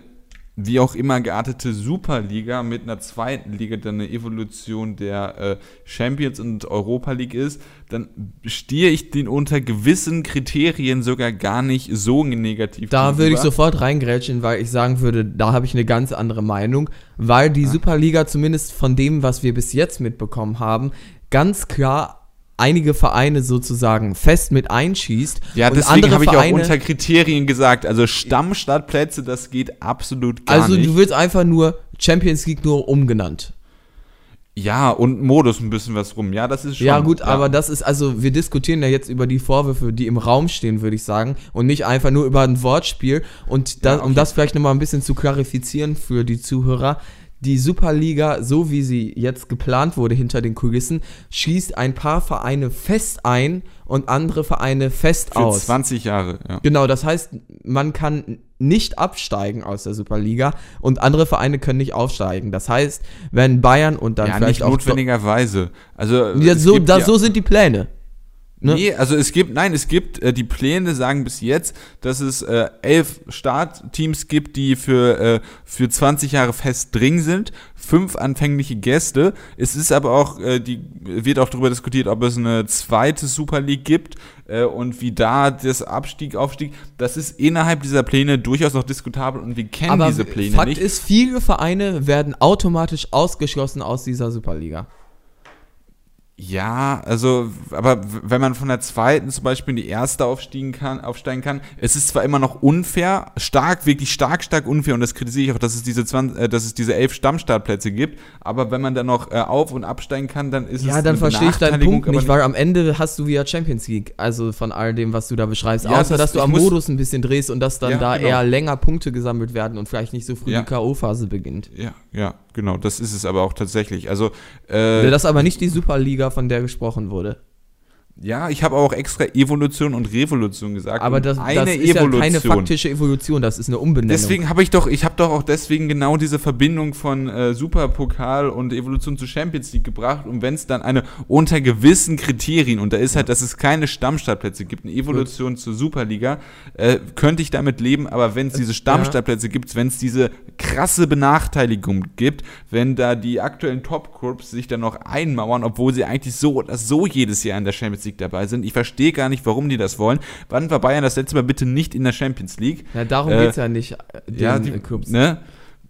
wie auch immer geartete Superliga mit einer zweiten Liga, dann eine Evolution der äh, Champions und Europa League ist, dann stehe ich den unter gewissen Kriterien sogar gar nicht so negativ. Da würde ich sofort reingrätschen, weil ich sagen würde, da habe ich eine ganz andere Meinung, weil die ah. Superliga zumindest von dem, was wir bis jetzt mitbekommen haben, ganz klar einige Vereine sozusagen fest mit einschießt. Ja, deswegen habe ich auch unter Kriterien gesagt. Also Stammstartplätze, das geht absolut gar also nicht. Also du willst einfach nur Champions League nur umgenannt. Ja, und Modus ein bisschen was rum. Ja, das ist schon. Ja, gut, ja. aber das ist, also wir diskutieren ja jetzt über die Vorwürfe, die im Raum stehen, würde ich sagen, und nicht einfach nur über ein Wortspiel. Und da, ja, okay. um das vielleicht nochmal ein bisschen zu klarifizieren für die Zuhörer, die Superliga, so wie sie jetzt geplant wurde hinter den Kulissen, schließt ein paar Vereine fest ein und andere Vereine fest Für aus. 20 Jahre, ja. Genau, das heißt, man kann nicht absteigen aus der Superliga und andere Vereine können nicht aufsteigen. Das heißt, wenn Bayern und dann ja, vielleicht nicht auch notwendigerweise. Also ja, so, da, ja so sind die Pläne. Ne? Nee, also es gibt, nein, es gibt, äh, die Pläne sagen bis jetzt, dass es äh, elf Startteams gibt, die für, äh, für 20 Jahre fest drin sind, fünf anfängliche Gäste. Es ist aber auch, äh, die wird auch darüber diskutiert, ob es eine zweite Super League gibt äh, und wie da das Abstieg, Aufstieg, das ist innerhalb dieser Pläne durchaus noch diskutabel und wir kennen aber diese Pläne Fakt nicht. Fakt ist, viele Vereine werden automatisch ausgeschlossen aus dieser Superliga. Ja, also, aber wenn man von der zweiten zum Beispiel in die erste aufsteigen kann, aufsteigen kann, es ist zwar immer noch unfair, stark, wirklich stark, stark unfair, und das kritisiere ich auch, dass es diese 20, äh, dass es diese elf Stammstartplätze gibt, aber wenn man dann noch äh, auf- und absteigen kann, dann ist ja, es Ja, dann verstehe ich deinen Punkt nicht, weil am Ende hast du wieder Champions League, also von all dem, was du da beschreibst, ja, außer das, dass du am Modus ein bisschen drehst und dass dann ja, da genau. eher länger Punkte gesammelt werden und vielleicht nicht so früh ja. die K.O.-Phase beginnt. Ja, ja. genau, das ist es aber auch tatsächlich. Also, äh, das ist aber nicht die Superliga, von der gesprochen wurde. Ja, ich habe auch extra Evolution und Revolution gesagt. Aber das, das ist Evolution. ja keine faktische Evolution, das ist eine Umbenennung. Deswegen habe ich doch, ich habe doch auch deswegen genau diese Verbindung von äh, Superpokal und Evolution zu Champions League gebracht. Und wenn es dann eine unter gewissen Kriterien, und da ist halt, dass es keine Stammstartplätze gibt, eine Evolution Gut. zur Superliga, äh, könnte ich damit leben. Aber wenn es diese Stammstartplätze ja. gibt, wenn es diese krasse Benachteiligung gibt, wenn da die aktuellen Top-Clubs sich dann noch einmauern, obwohl sie eigentlich so oder so jedes Jahr in der Champions League League dabei sind. Ich verstehe gar nicht, warum die das wollen. Wann war Bayern das letzte Mal bitte nicht in der Champions League? Ja, darum äh, geht es ja nicht. Den ja, die. Ne?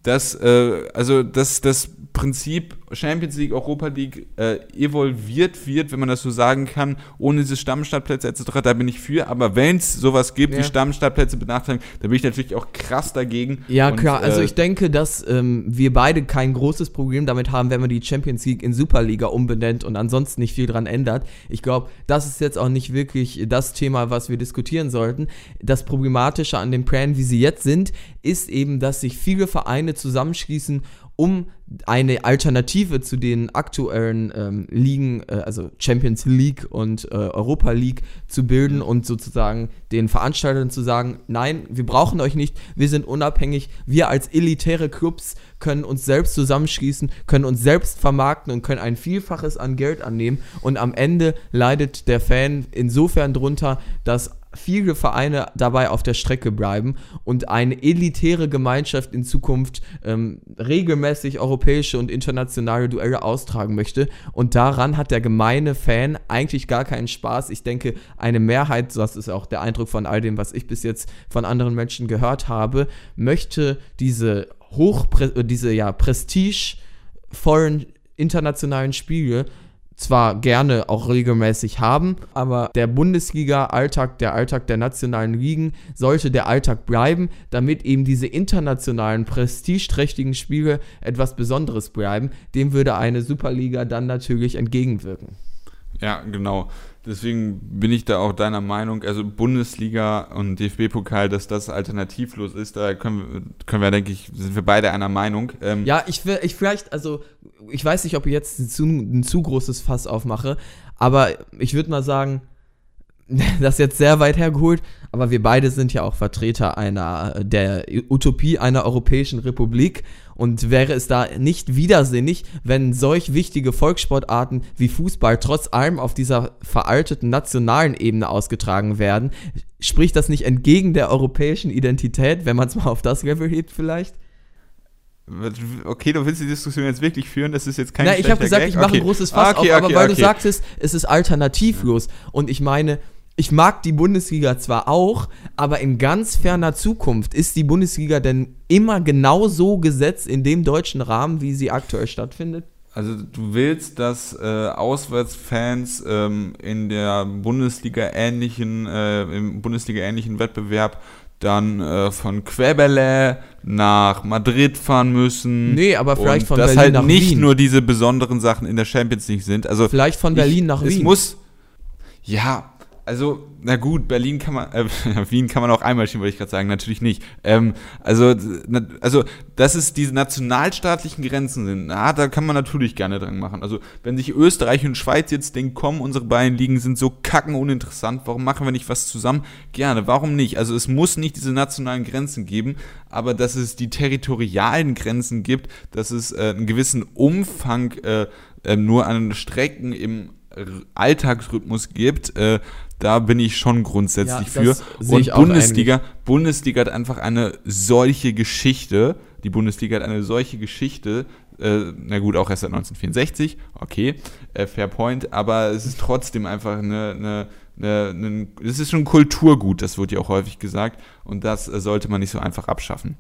Das, äh, also das, das Prinzip Champions League, Europa League äh, evolviert wird, wenn man das so sagen kann, ohne diese Stammstartplätze etc., da bin ich für. Aber wenn es sowas gibt, ja. wie Stammstartplätze benachteiligen, da bin ich natürlich auch krass dagegen. Ja, und, klar. Also äh, ich denke, dass ähm, wir beide kein großes Problem damit haben, wenn man die Champions League in Superliga umbenennt und ansonsten nicht viel dran ändert. Ich glaube, das ist jetzt auch nicht wirklich das Thema, was wir diskutieren sollten. Das Problematische an den Plänen, wie sie jetzt sind, ist eben, dass sich viele Vereine zusammenschließen, um eine Alternative zu den aktuellen ähm, Ligen, äh, also Champions League und äh, Europa League zu bilden und sozusagen den Veranstaltern zu sagen, nein, wir brauchen euch nicht, wir sind unabhängig, wir als elitäre Clubs können uns selbst zusammenschließen, können uns selbst vermarkten und können ein Vielfaches an Geld annehmen. Und am Ende leidet der Fan insofern drunter, dass viele Vereine dabei auf der Strecke bleiben und eine elitäre Gemeinschaft in Zukunft ähm, regelmäßig europäische und internationale Duelle austragen möchte. Und daran hat der gemeine Fan eigentlich gar keinen Spaß. Ich denke, eine Mehrheit, das ist auch der Eindruck von all dem, was ich bis jetzt von anderen Menschen gehört habe, möchte diese hoch diese ja prestigevollen internationalen Spiele zwar gerne auch regelmäßig haben, aber der Bundesliga-Alltag, der Alltag der nationalen Ligen, sollte der Alltag bleiben, damit eben diese internationalen, prestigeträchtigen Spiele etwas Besonderes bleiben. Dem würde eine Superliga dann natürlich entgegenwirken. Ja, genau. Deswegen bin ich da auch deiner Meinung, also Bundesliga und DFB-Pokal, dass das alternativlos ist, da können wir, können wir, denke ich, sind wir beide einer Meinung. Ähm ja, ich, will, ich vielleicht, also ich weiß nicht, ob ich jetzt ein zu, ein zu großes Fass aufmache, aber ich würde mal sagen, das ist jetzt sehr weit hergeholt, aber wir beide sind ja auch Vertreter einer der Utopie einer europäischen Republik und wäre es da nicht widersinnig, wenn solch wichtige Volkssportarten wie Fußball trotz allem auf dieser veralteten nationalen Ebene ausgetragen werden? Spricht das nicht entgegen der europäischen Identität, wenn man es mal auf das Level hebt vielleicht? Okay, du willst die Diskussion jetzt wirklich führen, das ist jetzt kein Nein, ich habe gesagt, Gag. ich mache okay. ein großes Fass okay, auf, aber weil du sagtest, es ist alternativlos. Und ich meine, ich mag die Bundesliga zwar auch, aber in ganz ferner Zukunft ist die Bundesliga denn immer genau so gesetzt in dem deutschen Rahmen, wie sie aktuell stattfindet? Also du willst, dass äh, Auswärtsfans ähm, in der Bundesliga ähnlichen, äh, im Bundesliga ähnlichen Wettbewerb dann äh, von Queberle nach Madrid fahren müssen. Nee, aber vielleicht von Berlin halt nach Wien. Dass halt nicht nur diese besonderen Sachen in der Champions League sind. Also vielleicht von Berlin ich, nach Wien. Es muss ja, also, na gut, Berlin kann man, äh, Wien kann man auch einmal stehen, wollte ich gerade sagen, natürlich nicht. Ähm, also, na, also, dass es diese nationalstaatlichen Grenzen sind, na, da kann man natürlich gerne dran machen. Also, wenn sich Österreich und Schweiz jetzt denken, komm, unsere beiden Ligen sind so kacken uninteressant, warum machen wir nicht was zusammen? Gerne, warum nicht? Also, es muss nicht diese nationalen Grenzen geben, aber dass es die territorialen Grenzen gibt, dass es äh, einen gewissen Umfang äh, äh, nur an Strecken im Alltagsrhythmus gibt, äh, da bin ich schon grundsätzlich ja, für. Und Bundesliga, Bundesliga hat einfach eine solche Geschichte. Die Bundesliga hat eine solche Geschichte. Äh, na gut, auch erst seit 1964. Okay, äh, fair point. Aber es ist trotzdem einfach eine, eine es ist schon Kulturgut, das wird ja auch häufig gesagt. Und das äh, sollte man nicht so einfach abschaffen.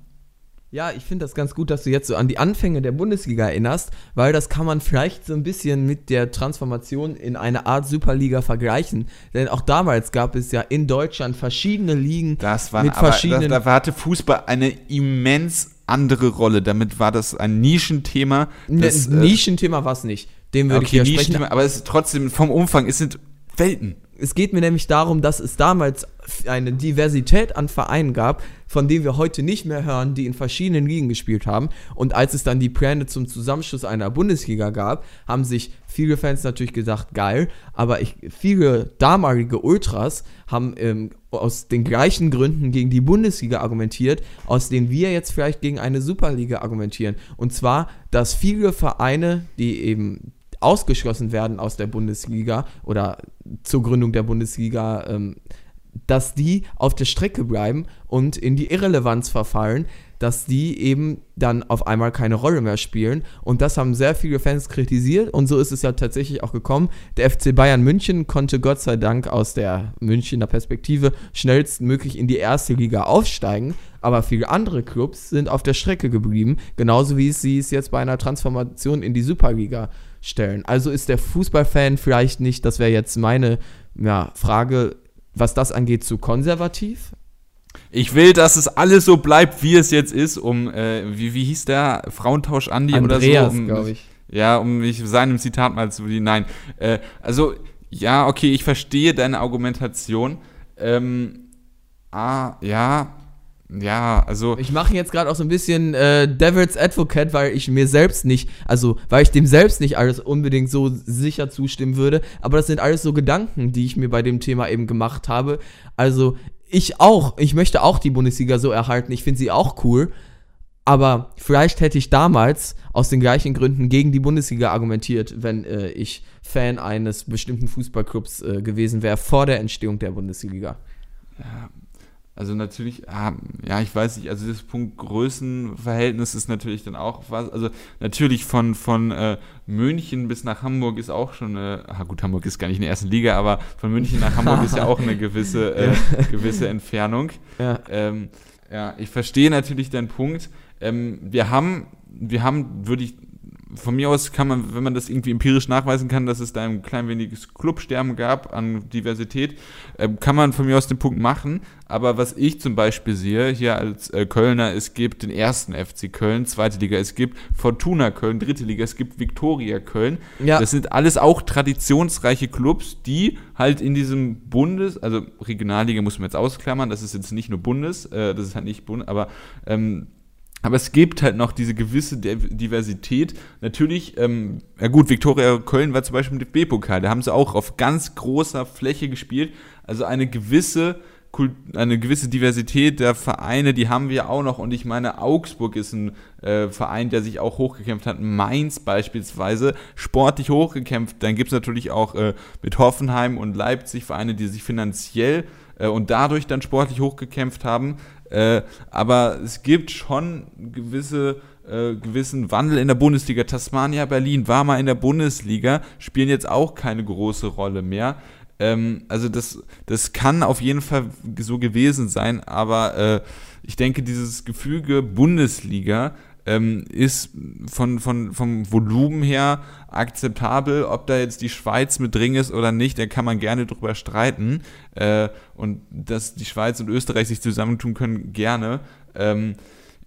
Ja, ich finde das ganz gut, dass du jetzt so an die Anfänge der Bundesliga erinnerst, weil das kann man vielleicht so ein bisschen mit der Transformation in eine Art Superliga vergleichen. Denn auch damals gab es ja in Deutschland verschiedene Ligen das waren, mit verschiedenen. Das, da hatte Fußball eine immens andere Rolle. Damit war das ein Nischenthema. Das, N äh, Nischenthema war es nicht. Dem würde okay, ich widersprechen. Aber es ist trotzdem vom Umfang, es sind Welten. Es geht mir nämlich darum, dass es damals eine Diversität an Vereinen gab, von denen wir heute nicht mehr hören, die in verschiedenen Ligen gespielt haben. Und als es dann die Pläne zum Zusammenschluss einer Bundesliga gab, haben sich viele Fans natürlich gesagt, geil, aber ich, viele damalige Ultras haben ähm, aus den gleichen Gründen gegen die Bundesliga argumentiert, aus denen wir jetzt vielleicht gegen eine Superliga argumentieren. Und zwar, dass viele Vereine, die eben ausgeschlossen werden aus der Bundesliga oder zur Gründung der Bundesliga, ähm, dass die auf der Strecke bleiben und in die Irrelevanz verfallen, dass die eben dann auf einmal keine Rolle mehr spielen. Und das haben sehr viele Fans kritisiert und so ist es ja tatsächlich auch gekommen. Der FC Bayern München konnte Gott sei Dank aus der Münchner Perspektive schnellstmöglich in die erste Liga aufsteigen, aber viele andere Clubs sind auf der Strecke geblieben, genauso wie sie es jetzt bei einer Transformation in die Superliga stellen. Also ist der Fußballfan vielleicht nicht, das wäre jetzt meine ja, Frage, was das angeht, zu konservativ? Ich will, dass es alles so bleibt, wie es jetzt ist, um, äh, wie, wie hieß der? Frauentausch Andi Andreas, oder so? Um, glaube ich. Ja, um mich seinem Zitat mal zu Nein. Äh, also, ja, okay, ich verstehe deine Argumentation. Ähm, ah, ja, ja, also. Ich mache jetzt gerade auch so ein bisschen äh, Devil's Advocate, weil ich mir selbst nicht, also weil ich dem selbst nicht alles unbedingt so sicher zustimmen würde. Aber das sind alles so Gedanken, die ich mir bei dem Thema eben gemacht habe. Also ich auch, ich möchte auch die Bundesliga so erhalten. Ich finde sie auch cool. Aber vielleicht hätte ich damals aus den gleichen Gründen gegen die Bundesliga argumentiert, wenn äh, ich Fan eines bestimmten Fußballclubs äh, gewesen wäre vor der Entstehung der Bundesliga. Ja, also natürlich, ah, ja, ich weiß nicht, also das Punkt Größenverhältnis ist natürlich dann auch was, also natürlich von, von äh, München bis nach Hamburg ist auch schon eine, ah gut, Hamburg ist gar nicht in der ersten Liga, aber von München nach Hamburg ist ja auch eine gewisse, äh, gewisse Entfernung. Ja. Ähm, ja, ich verstehe natürlich deinen Punkt. Ähm, wir haben, wir haben, würde ich von mir aus kann man, wenn man das irgendwie empirisch nachweisen kann, dass es da ein klein weniges Clubsterben gab an Diversität, äh, kann man von mir aus den Punkt machen. Aber was ich zum Beispiel sehe, hier als äh, Kölner, es gibt den ersten FC Köln, zweite Liga, es gibt Fortuna Köln, dritte Liga, es gibt Viktoria Köln. Ja. Das sind alles auch traditionsreiche Clubs, die halt in diesem Bundes, also Regionalliga muss man jetzt ausklammern, das ist jetzt nicht nur Bundes, äh, das ist halt nicht Bund, aber ähm, aber es gibt halt noch diese gewisse Diversität. Natürlich, ähm, ja gut, Viktoria Köln war zum Beispiel im DFB-Pokal. Da haben sie auch auf ganz großer Fläche gespielt. Also eine gewisse, eine gewisse Diversität der Vereine, die haben wir auch noch. Und ich meine, Augsburg ist ein äh, Verein, der sich auch hochgekämpft hat. Mainz beispielsweise, sportlich hochgekämpft. Dann gibt es natürlich auch äh, mit Hoffenheim und Leipzig Vereine, die sich finanziell äh, und dadurch dann sportlich hochgekämpft haben. Äh, aber es gibt schon gewisse äh, gewissen Wandel in der Bundesliga. Tasmania Berlin war mal in der Bundesliga, spielen jetzt auch keine große Rolle mehr. Ähm, also das, das kann auf jeden Fall so gewesen sein, aber äh, ich denke, dieses Gefüge Bundesliga ähm, ist von, von, vom Volumen her akzeptabel. Ob da jetzt die Schweiz mit drin ist oder nicht, da kann man gerne drüber streiten. Äh, und dass die Schweiz und Österreich sich zusammentun können, gerne. Ähm,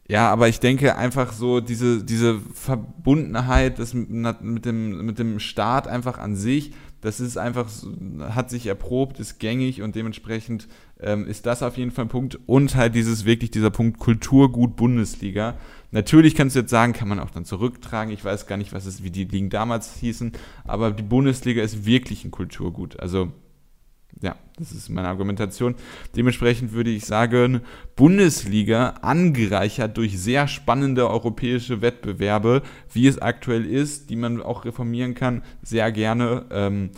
ja, aber ich denke einfach so, diese, diese Verbundenheit das mit, dem, mit dem Staat einfach an sich, das ist einfach, hat sich erprobt, ist gängig und dementsprechend ähm, ist das auf jeden Fall ein Punkt. Und halt dieses wirklich dieser Punkt Kulturgut Bundesliga. Natürlich kannst du jetzt sagen, kann man auch dann zurücktragen. Ich weiß gar nicht, was es, wie die Ligen damals hießen, aber die Bundesliga ist wirklich ein Kulturgut. Also ja, das ist meine Argumentation. Dementsprechend würde ich sagen, Bundesliga angereichert durch sehr spannende europäische Wettbewerbe, wie es aktuell ist, die man auch reformieren kann, sehr gerne. Ähm,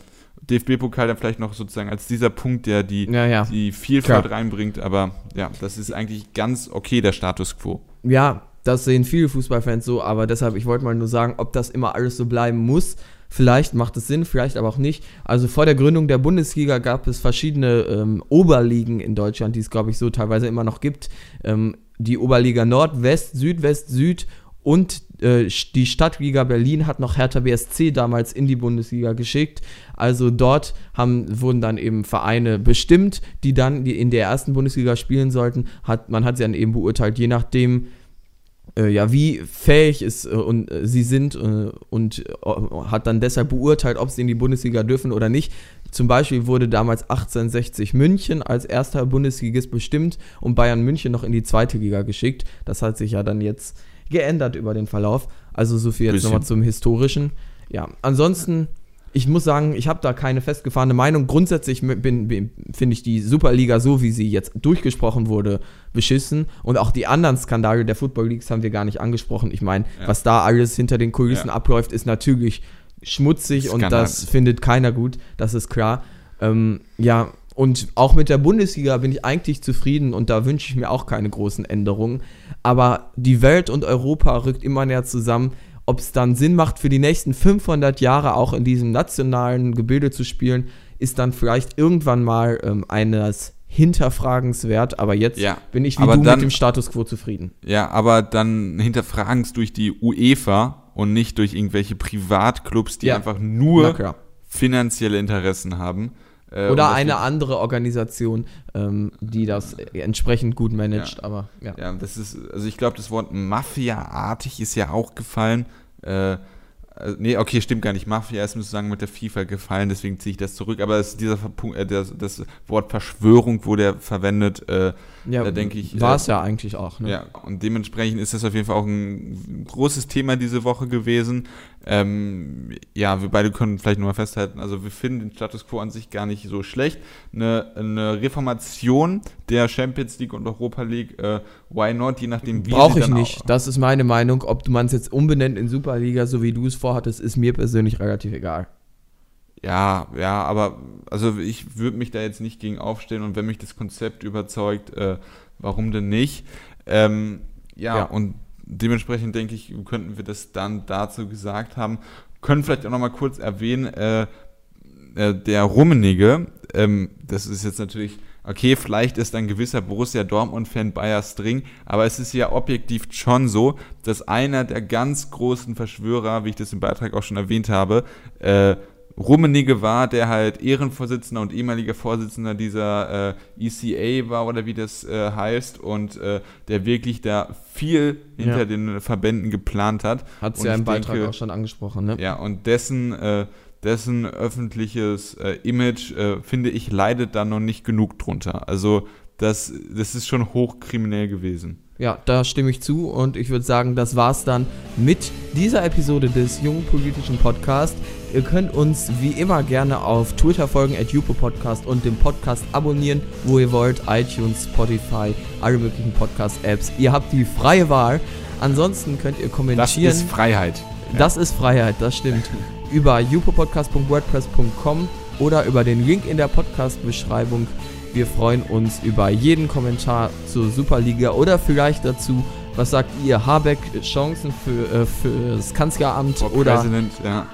DFB-Pokal dann vielleicht noch sozusagen als dieser Punkt, der die, ja, ja. die Vielfalt Klar. reinbringt, aber ja, das ist eigentlich ganz okay, der Status quo. Ja, das sehen viele Fußballfans so, aber deshalb, ich wollte mal nur sagen, ob das immer alles so bleiben muss. Vielleicht macht es Sinn, vielleicht aber auch nicht. Also vor der Gründung der Bundesliga gab es verschiedene ähm, Oberligen in Deutschland, die es, glaube ich, so teilweise immer noch gibt. Ähm, die Oberliga Nord, West, Süd, West, Süd und äh, die Stadtliga Berlin hat noch Hertha BSC damals in die Bundesliga geschickt. Also dort haben, wurden dann eben Vereine bestimmt, die dann in der ersten Bundesliga spielen sollten. Hat, man hat sie dann eben beurteilt, je nachdem, äh, ja, wie fähig ist äh, und sie sind und hat dann deshalb beurteilt, ob sie in die Bundesliga dürfen oder nicht. Zum Beispiel wurde damals 1860 München als erster Bundesligist bestimmt und Bayern München noch in die zweite Liga geschickt. Das hat sich ja dann jetzt geändert über den Verlauf. Also so viel jetzt nochmal zum Historischen. Ja, ansonsten ich muss sagen, ich habe da keine festgefahrene Meinung. Grundsätzlich finde ich die Superliga, so wie sie jetzt durchgesprochen wurde, beschissen. Und auch die anderen Skandale der Football Leagues haben wir gar nicht angesprochen. Ich meine, ja. was da alles hinter den Kulissen ja. abläuft, ist natürlich schmutzig Skandal. und das findet keiner gut. Das ist klar. Ähm, ja, und auch mit der Bundesliga bin ich eigentlich zufrieden und da wünsche ich mir auch keine großen Änderungen. Aber die Welt und Europa rückt immer näher zusammen ob es dann Sinn macht, für die nächsten 500 Jahre auch in diesem nationalen Gebilde zu spielen, ist dann vielleicht irgendwann mal ähm, eines hinterfragenswert, aber jetzt ja, bin ich wie du dann, mit dem Status quo zufrieden. Ja, aber dann hinterfragens durch die UEFA und nicht durch irgendwelche Privatclubs, die ja. einfach nur finanzielle Interessen haben. Äh, Oder eine andere Organisation, ähm, die das entsprechend gut managt, ja. aber ja. Ja, das ist, also ich glaube, das Wort Mafia-artig ist ja auch gefallen. Äh, also, nee, okay, stimmt gar nicht. Mafia ist sozusagen mit der FIFA gefallen, deswegen ziehe ich das zurück. Aber es, dieser Punkt, äh, das, das, Wort Verschwörung wurde ja verwendet. Äh, ja, da denke ich. War es äh, ja eigentlich auch. Ne? Ja, und dementsprechend ist das auf jeden Fall auch ein großes Thema diese Woche gewesen. Ähm, ja, wir beide können vielleicht nur mal festhalten, also wir finden den Status quo an sich gar nicht so schlecht. Eine, eine Reformation der Champions League und Europa League, äh, why not, je nachdem wie Brauche ich nicht, das ist meine Meinung. Ob man es jetzt umbenennt in Superliga, so wie du es vorhattest, ist mir persönlich relativ egal. Ja, ja, aber also ich würde mich da jetzt nicht gegen aufstellen und wenn mich das Konzept überzeugt, äh, warum denn nicht? Ähm, ja, ja, und dementsprechend denke ich, könnten wir das dann dazu gesagt haben. Können vielleicht auch nochmal kurz erwähnen, äh, äh, der Rummenige, ähm, das ist jetzt natürlich, okay, vielleicht ist ein gewisser Borussia Dortmund-Fan Bayer String, aber es ist ja objektiv schon so, dass einer der ganz großen Verschwörer, wie ich das im Beitrag auch schon erwähnt habe, äh, Rummenigge war, der halt Ehrenvorsitzender und ehemaliger Vorsitzender dieser äh, ECA war oder wie das äh, heißt und äh, der wirklich da viel hinter ja. den Verbänden geplant hat. Hat es ja im Beitrag denke, auch schon angesprochen, ne? Ja, und dessen, äh, dessen öffentliches äh, Image, äh, finde ich, leidet da noch nicht genug drunter. Also das, das ist schon hochkriminell gewesen. Ja, da stimme ich zu und ich würde sagen, das war's dann mit dieser Episode des Jungen Politischen Podcasts. Ihr könnt uns wie immer gerne auf Twitter folgen, at Podcast und den Podcast abonnieren, wo ihr wollt, iTunes, Spotify, alle möglichen Podcast-Apps. Ihr habt die freie Wahl. Ansonsten könnt ihr kommentieren. Das ist Freiheit. Das ist Freiheit, das stimmt. über jupopodcast.wordpress.com oder über den Link in der Podcast-Beschreibung wir freuen uns über jeden Kommentar zur Superliga oder vielleicht dazu, was sagt ihr, Habeck Chancen für, äh, für das Kanzleramt For oder ja.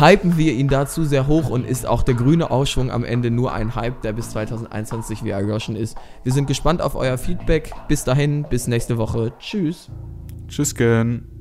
hypen wir ihn dazu sehr hoch und ist auch der grüne Ausschwung am Ende nur ein Hype, der bis 2021 wieder erloschen ist. Wir sind gespannt auf euer Feedback. Bis dahin, bis nächste Woche. Tschüss. Tschüss, gern.